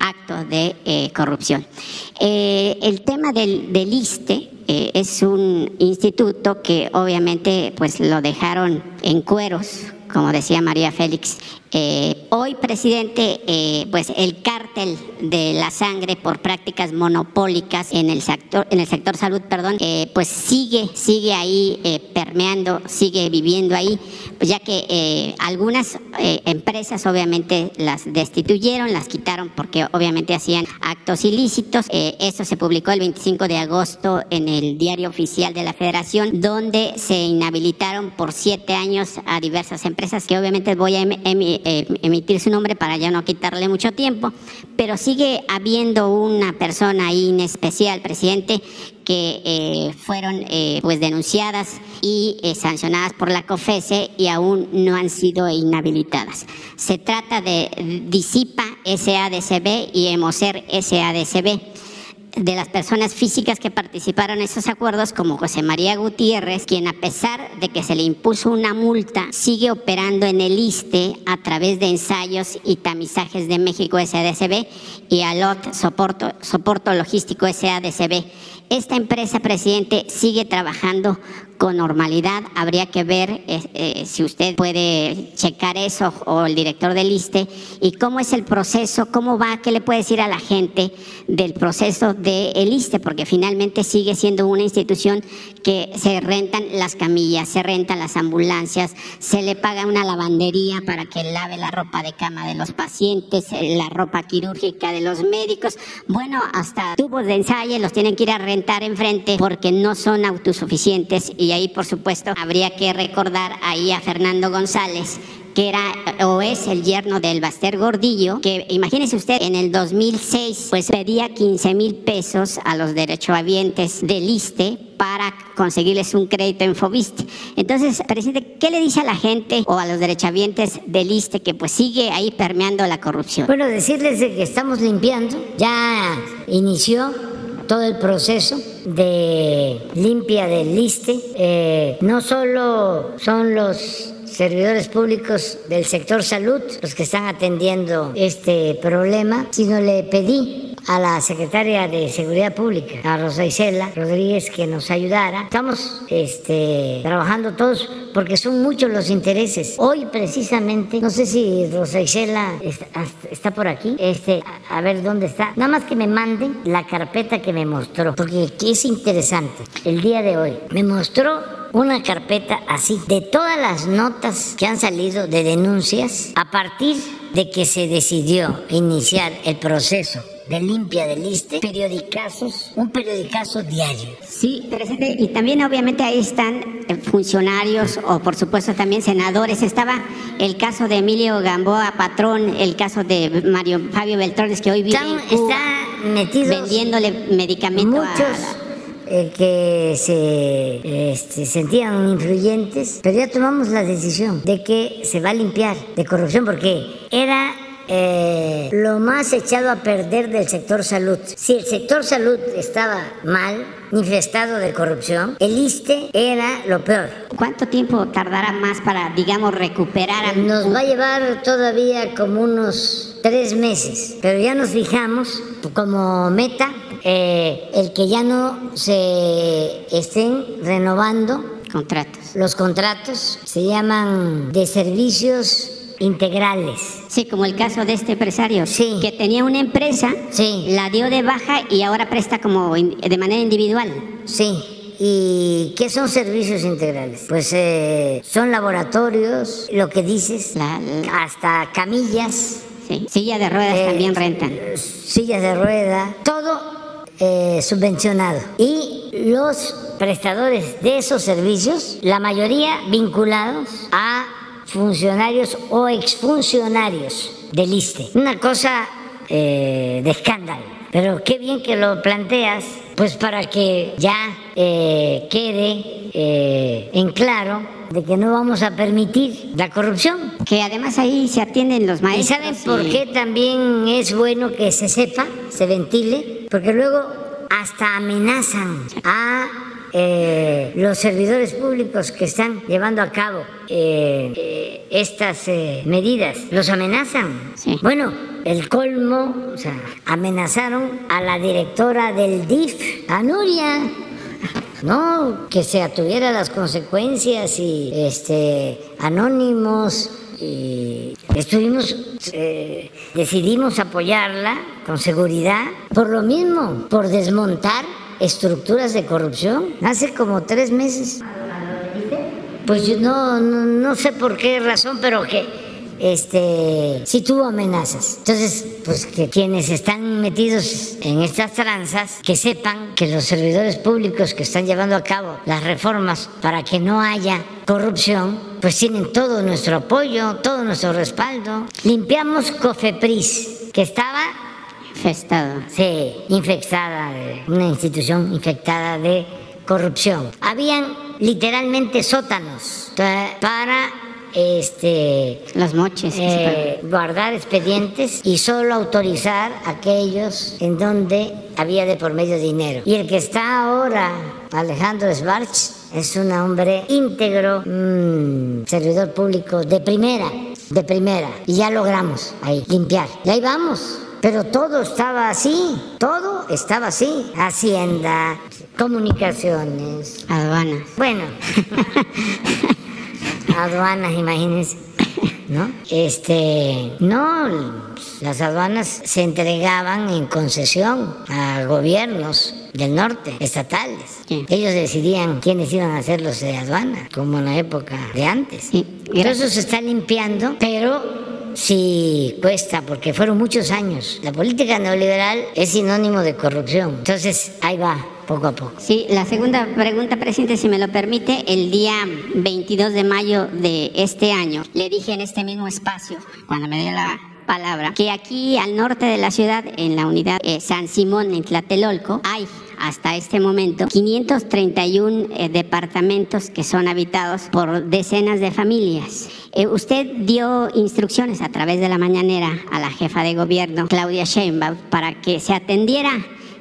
acto de corrupción. el tema del, del ISTE es un instituto que obviamente pues lo dejaron en cueros como decía María Félix. Eh, hoy, presidente, eh, pues el cártel de la sangre por prácticas monopólicas en el sector, en el sector salud, perdón, eh, pues sigue, sigue ahí permeando, sigue viviendo ahí, pues ya que algunas empresas obviamente las destituyeron, las quitaron porque obviamente hacían actos ilícitos. eso se publicó el 25 de agosto en el diario oficial de la Federación, donde se inhabilitaron por siete años a diversas empresas que obviamente voy a eh, emitir su nombre para ya no quitarle mucho tiempo, pero sigue habiendo una persona ahí en especial, presidente, que eh, fueron eh, pues denunciadas y sancionadas por la COFESE y aún no han sido inhabilitadas. Se trata de Disipa SADCB y Emocer SADCB de las personas físicas que participaron en esos acuerdos, como José María Gutiérrez, quien a pesar de que se le impuso una multa, sigue operando en el ISTE a través de ensayos y tamizajes de México SADCB y ALOT Soporto, Soporto Logístico SADCB. Esta empresa, presidente, sigue trabajando con normalidad. Habría que ver eh, eh, si usted puede checar eso o el director del ISTE y cómo es el proceso, cómo va, qué le puede decir a la gente del proceso del ISTE, porque finalmente sigue siendo una institución que se rentan las camillas, se rentan las ambulancias, se le paga una lavandería para que lave la ropa de cama de los pacientes, eh, la ropa quirúrgica de los médicos. Bueno, hasta tubos de ensayo los tienen que ir a rentar enfrente porque no son autosuficientes y y ahí por supuesto habría que recordar ahí a Fernando González que era o es el yerno del Baster Gordillo, que imagínese usted, en el 2006 pues pedía 15 mil pesos a los derechohabientes del ISTE para conseguirles un crédito en Fobiste. Entonces, presidente, ¿qué le dice a la gente o a los derechohabientes del ISTE que pues sigue ahí permeando la corrupción? Bueno, decirles que estamos limpiando, ya inició todo el proceso de limpia del liste. Eh, no solo son los servidores públicos del sector salud los que están atendiendo este problema, sino le pedí a la secretaria de Seguridad Pública, a Rosa Isela Rodríguez, que nos ayudara. Estamos este, trabajando todos porque son muchos los intereses. Hoy precisamente, no sé si Rosa Isela está, por aquí, este, a, ver dónde está. Nada más que me manden la carpeta que me mostró, porque es interesante. El día de hoy me mostró una carpeta así de todas las notas que han salido de denuncias a partir de que se decidió iniciar el proceso de limpia del ISTE, periodicazos, un periodicazo diario. Sí, presidente, y también obviamente ahí están eh, funcionarios o por supuesto también senadores. Estaba el caso de Emilio Gamboa Patrón, el caso de Mario Fabio Beltrones que hoy vive Están, en Cuba, están metidos vendiéndole medicamentos a- muchos eh, que se este, sentían influyentes, pero ya tomamos la decisión de que se va a limpiar de corrupción porque era eh, lo más echado a perder del sector salud. Si el sector salud estaba mal, infestado de corrupción, el ISTE era lo peor. ¿Cuánto tiempo tardará más para, digamos, recuperar a Nos va a llevar todavía como unos tres meses, pero ya nos fijamos como meta eh, el que ya no se estén renovando contratos? los contratos, se llaman de servicios integrales. Sí, como el caso de este empresario, Sí. que tenía una empresa, Sí. la dio de baja y ahora presta como de manera individual. Sí. ¿Y qué son servicios integrales? Pues eh, son laboratorios, lo que dices, La- la- hasta camillas, sí, Silla de ruedas Eh, también rentan. sillas de rueda, todo eh, subvencionado. Y los prestadores de esos servicios, la mayoría vinculados a funcionarios o exfuncionarios del ISTE. Una cosa eh, de escándalo. Pero qué bien que lo planteas, pues para que ya eh, quede eh, en claro de que no vamos a permitir la corrupción. Que además ahí se atienden los ¿Y maestros. saben por y- qué también es bueno que se sepa, se ventile? Porque luego hasta amenazan a eh, los servidores públicos que están llevando a cabo eh, eh, estas medidas. Los amenazan. Sí. Bueno, el colmo, o sea, amenazaron a la directora del DIF, a Nuria. No, que se atuviera las consecuencias y este anónimos y estuvimos eh, decidimos apoyarla con seguridad por lo mismo, por desmontar estructuras de corrupción hace como tres meses. Pues yo no, no, no sé por qué razón, pero que este sí tuvo amenazas. Entonces, pues que quienes están metidos en estas tranzas, que sepan que los servidores públicos que están llevando a cabo las reformas para que no haya corrupción, pues tienen todo nuestro apoyo, todo nuestro respaldo. Limpiamos Cofepris, que estaba Infestado. Sí, infectada, de- una institución infectada de corrupción. Habían literalmente sótanos para este Los moches. eh, guardar expedientes y solo autorizar aquellos en donde había de por medio dinero. Y el que está ahora, Alejandro Schwartz, es un hombre íntegro, mm, servidor público de primera, de primera. Y ya logramos ahí limpiar. Y ahí vamos. Pero todo estaba así, todo estaba así. Hacienda, comunicaciones, Aduanas. bueno, (laughs) aduanas, imagínense, ¿no? Este, no, las aduanas se entregaban en concesión a gobiernos del norte, estatales. Sí. Ellos decidían quiénes iban a ser los de aduana, como en la época de antes. Sí, Todo eso se está limpiando, pero sí cuesta, porque fueron muchos años. La política neoliberal es sinónimo de corrupción. Entonces, ahí va, poco a poco. Sí, la segunda pregunta, presidente, si me lo permite, el día 22 de mayo de este año, le dije en este mismo espacio, cuando me dio la palabra, que aquí al norte de la ciudad, en la unidad eh, San Simón, en Tlatelolco, hay hasta este momento 531 eh, departamentos que son habitados por decenas de familias. Eh, usted dio instrucciones a través de la mañanera a la jefa de gobierno, Claudia Sheinbaum, para que se atendiera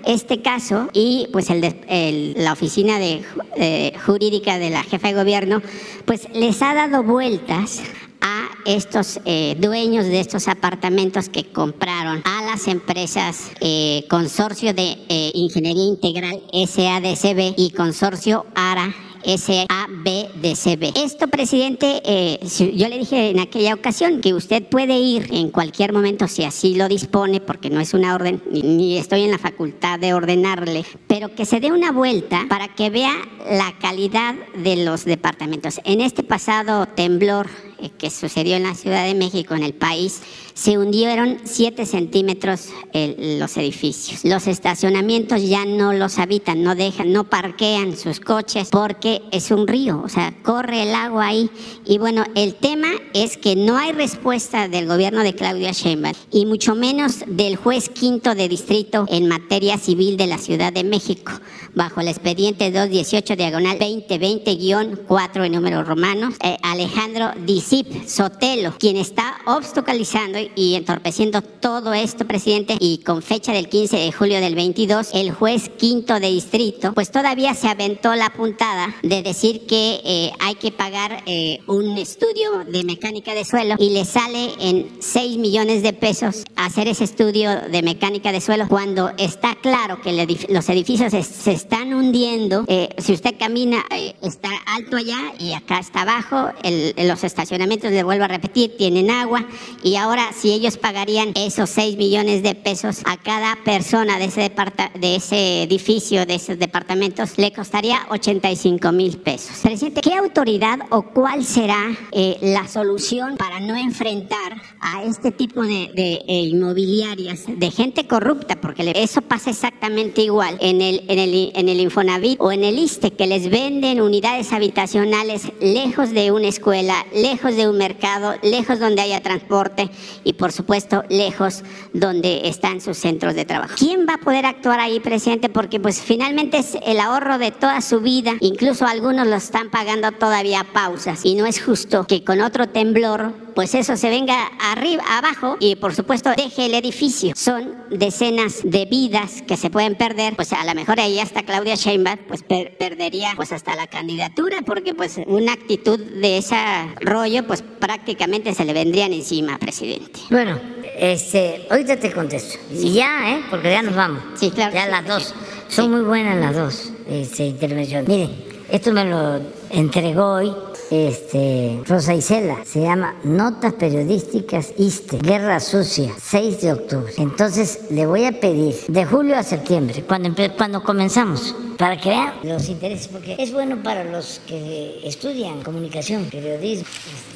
este caso y pues el la oficina de, eh, jurídica de la jefa de gobierno pues les ha dado vueltas a estos eh, dueños de estos apartamentos que compraron a las empresas eh, Consorcio de eh, Ingeniería Integral SADCB y Consorcio ARA SABDCB. Esto, presidente, si- yo le dije en aquella ocasión que usted puede ir en cualquier momento si así lo dispone, porque no es una orden, ni, estoy en la facultad de ordenarle, pero que se dé una vuelta para que vea la calidad de los departamentos. En este pasado temblor que sucedió en la Ciudad de México, en el país, se hundieron 7 centímetros los edificios. Los estacionamientos ya no los habitan, no dejan, no parquean sus coches porque es un río, o sea, corre el agua ahí. Y bueno, el tema es que no hay respuesta del gobierno de Claudia Sheinbaum y mucho menos del juez quinto de distrito en materia civil de la Ciudad de México, bajo el expediente 218 diagonal 2020-4 en números romanos, eh, Alejandro Disip Sotelo, quien está obstaculizando y entorpeciendo todo esto, presidente, y con fecha del 15 de julio del 22, el juez quinto de distrito, pues todavía se aventó la puntada de decir que eh, hay que pagar eh, un estudio de mecánica de suelo y le sale en 6 millones de pesos hacer ese estudio de mecánica de suelo cuando está claro que los edificios se, están hundiendo. Eh, si usted camina, está alto allá y acá está abajo. los estacionamientos, le vuelvo a repetir, tienen agua y ahora si ellos pagarían esos 6 millones de pesos a cada persona de ese, de ese edificio, de esos departamentos, le costaría 85 mil pesos. Presidente, ¿qué autoridad o cuál será eh, la solución para no enfrentar a este tipo de, de eh, inmobiliarias, de gente corrupta? Porque eso pasa exactamente igual en el, en, el, en el Infonavit o en el ISTE, que les venden unidades habitacionales lejos de una escuela, lejos de un mercado, lejos donde haya transporte y por supuesto lejos donde están sus centros de trabajo. ¿Quién va a poder actuar ahí, presidente? Porque pues finalmente es el ahorro de toda su vida, incluso algunos lo están pagando todavía pausas y no es justo que con otro temblor pues eso se venga arriba, abajo y por supuesto deje el edificio. Son decenas de vidas que se pueden perder, pues a lo mejor ahí hasta Claudia Sheinbaum pues perdería pues hasta la candidatura porque pues una actitud de ese rollo pues prácticamente se le vendrían encima, presidente. Bueno, este, ahorita te contesto. Y ya, ¿eh? Porque ya nos vamos. Sí, claro. Ya las dos. Son muy buenas las dos este, intervenciones. Mire, esto me lo entregó hoy este, Rosa Isela, se llama Notas Periodísticas ISTE, Guerra Sucia, 6 de octubre. Entonces le voy a pedir de julio a septiembre, cuando, cuando comenzamos, para que vean los intereses, porque es bueno para los que estudian comunicación, periodismo,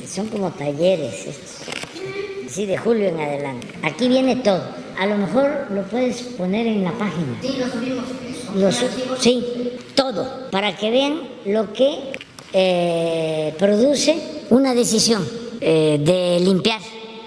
este, son como talleres, sí, de julio en adelante. Aquí viene todo. A lo mejor lo puedes poner en la página. Sí, lo subimos. sí, todo, para que vean lo que eh, produce una decisión eh, de limpiar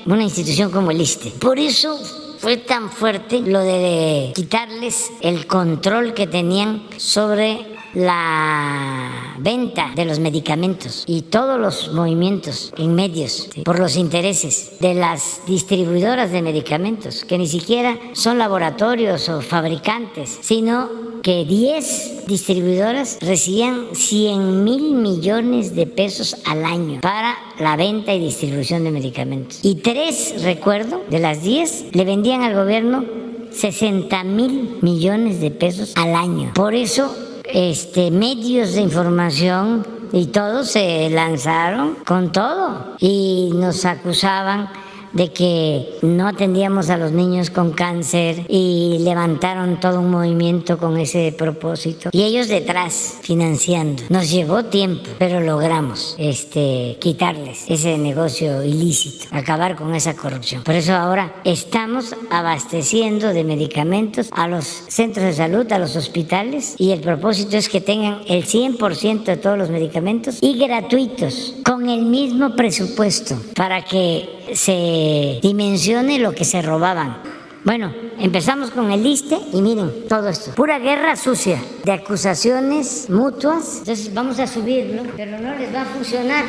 una institución como el ISTE. Por eso fue tan fuerte lo de quitarles el control que tenían sobre la venta de los medicamentos y todos los movimientos en medios por los intereses de las distribuidoras de medicamentos, que ni siquiera son laboratorios o fabricantes, sino que 10 distribuidoras recibían 100 mil millones de pesos al año para la venta y distribución de medicamentos. Y tres, recuerdo, de las 10 le vendían al gobierno 60 mil millones de pesos al año. Por eso este, medios de información y todos se lanzaron con todo. Y nos acusaban de que no atendíamos a los niños con cáncer y levantaron todo un movimiento con ese propósito. Y ellos detrás, financiando. Nos llevó tiempo, pero logramos este, quitarles ese negocio ilícito, acabar con esa corrupción. Por eso ahora estamos abasteciendo de medicamentos a los centros de salud, a los hospitales, y el propósito es que tengan el 100% de todos los medicamentos y gratuitos, con el mismo presupuesto, para que se dimensione lo que se robaban. Bueno, empezamos con el liste y miren todo esto. Pura guerra sucia de acusaciones mutuas. Entonces vamos a subirlo, pero no les va a funcionar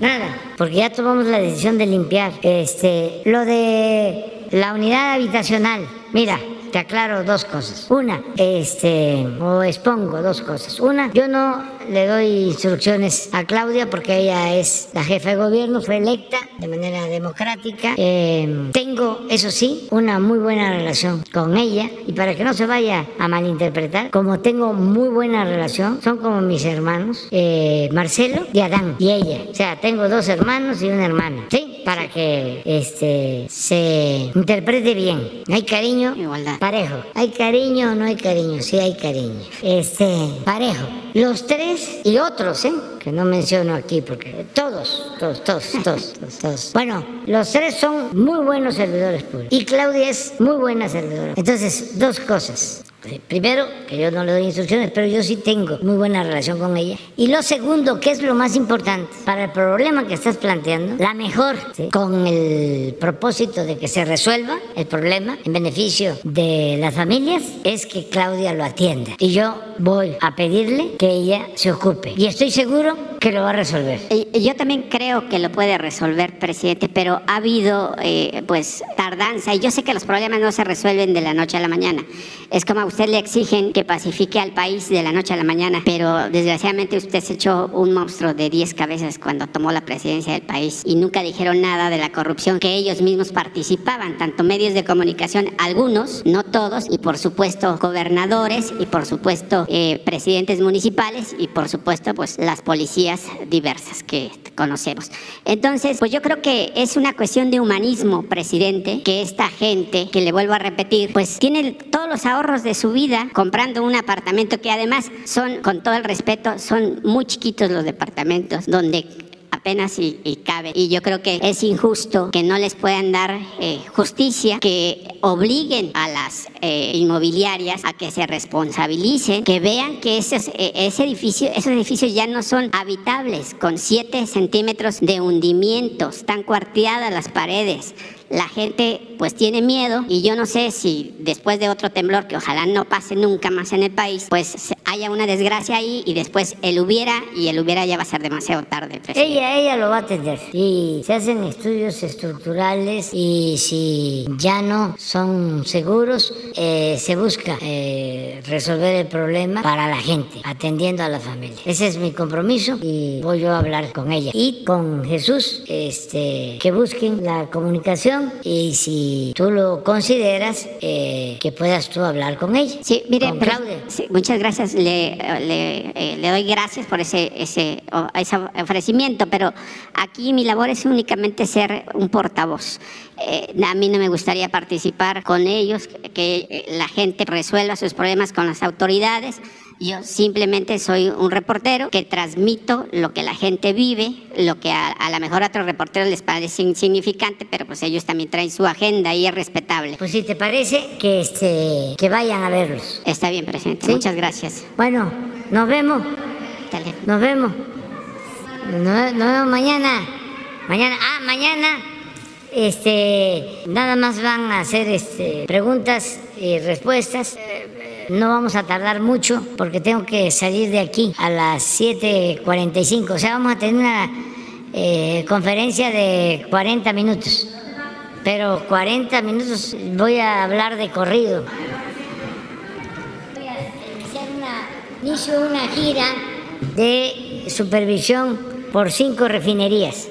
nada, porque ya tomamos la decisión de limpiar. Este, lo de la unidad habitacional. Mira, te aclaro dos cosas. Una, este, o expongo dos cosas. Una, yo no le doy instrucciones a Claudia porque ella es la jefa de gobierno, fue electa de manera democrática. Eh, tengo, eso sí, una muy buena relación con ella y para que no se vaya a malinterpretar, como tengo muy buena relación, son como mis hermanos, eh, Marcelo y Adán y ella. O sea, tengo dos hermanos y una hermana. ¿Sí? para que este, se interprete bien. ¿Hay cariño? Igualdad. Parejo. ¿Hay cariño o no hay cariño? Sí hay cariño. Este, parejo. Los tres y otros, ¿eh? Que no menciono aquí porque todos, todos, todos, (laughs) todos, todos, todos. Bueno, los tres son muy buenos servidores públicos. Y Claudia es muy buena servidora. Entonces, dos cosas. Primero, que yo no le doy instrucciones, pero yo sí tengo muy buena relación con ella. Y lo segundo, que es lo más importante, para el problema que estás planteando, la mejor, ¿sí? con el propósito de que se resuelva el problema en beneficio de las familias, es que Claudia lo atienda. Y yo voy a pedirle que ella se ocupe. Y estoy seguro que lo va a resolver. Eh, Yo también creo que lo puede resolver, presidente, pero ha habido eh, pues tardanza y yo sé que los problemas no se resuelven de la noche a la mañana. Es como a usted le exigen que pacifique al país de la noche a la mañana, pero desgraciadamente usted se echó un monstruo de 10 cabezas cuando tomó la presidencia del país y nunca dijeron nada de la corrupción que ellos mismos participaban, tanto medios de comunicación, algunos, no todos, y por supuesto gobernadores y por supuesto eh, presidentes municipales y por supuesto pues las policías diversas que conocemos. Entonces, pues yo creo que es una cuestión de humanismo, presidente, que esta gente, que le vuelvo a repetir, pues tiene todos los ahorros de su vida comprando un apartamento que además son, con todo el respeto, son muy chiquitos los departamentos donde apenas y, y cabe. Y yo creo que es injusto que no les puedan dar eh, justicia, que obliguen a las eh, inmobiliarias a que se responsabilicen, que vean que esos, eh, ese edificio, esos edificios ya no son habitables, con 7 centímetros de hundimiento, están cuarteadas las paredes. La gente pues tiene miedo y yo no sé si después de otro temblor, que ojalá no pase nunca más en el país, pues haya una desgracia ahí y después el hubiera y el hubiera ya va a ser demasiado tarde. presidente. Ella, ella lo va a atender. Y se hacen estudios estructurales y si ya no son seguros, eh, se busca eh, resolver el problema para la gente, atendiendo a la familia. Ese es mi compromiso y voy yo a hablar con ella. Y con Jesús, este, que busquen la comunicación y si tú lo consideras, eh, que puedas tú hablar con ella. Sí, mire, con Claudia. sí, muchas gracias. Le, le, eh, le doy gracias por ese, ese, ese ofrecimiento, pero aquí mi labor es únicamente ser un portavoz. Eh, a mí no me gustaría participar con ellos, que eh, la gente resuelva sus problemas con las autoridades. Yo simplemente soy un reportero que transmito lo que la gente vive, lo que a, a lo mejor a otros reporteros les parece insignificante, pero pues ellos también traen su agenda y es respetable. Pues si te parece, que, este, que vayan a verlos. Está bien, presidente. ¿Sí? Muchas gracias. Bueno, nos vemos. Dale. Nos vemos. Nos, nos vemos mañana. Mañana. Ah, mañana. Este, nada más van a hacer este, preguntas y respuestas. Eh, No vamos a tardar mucho porque tengo que salir de aquí a las 7:45. O sea, vamos a tener una eh, conferencia de 40 minutos. Pero 40 minutos voy a hablar de corrido. Voy a hacer una, inicio una gira de supervisión por cinco refinerías.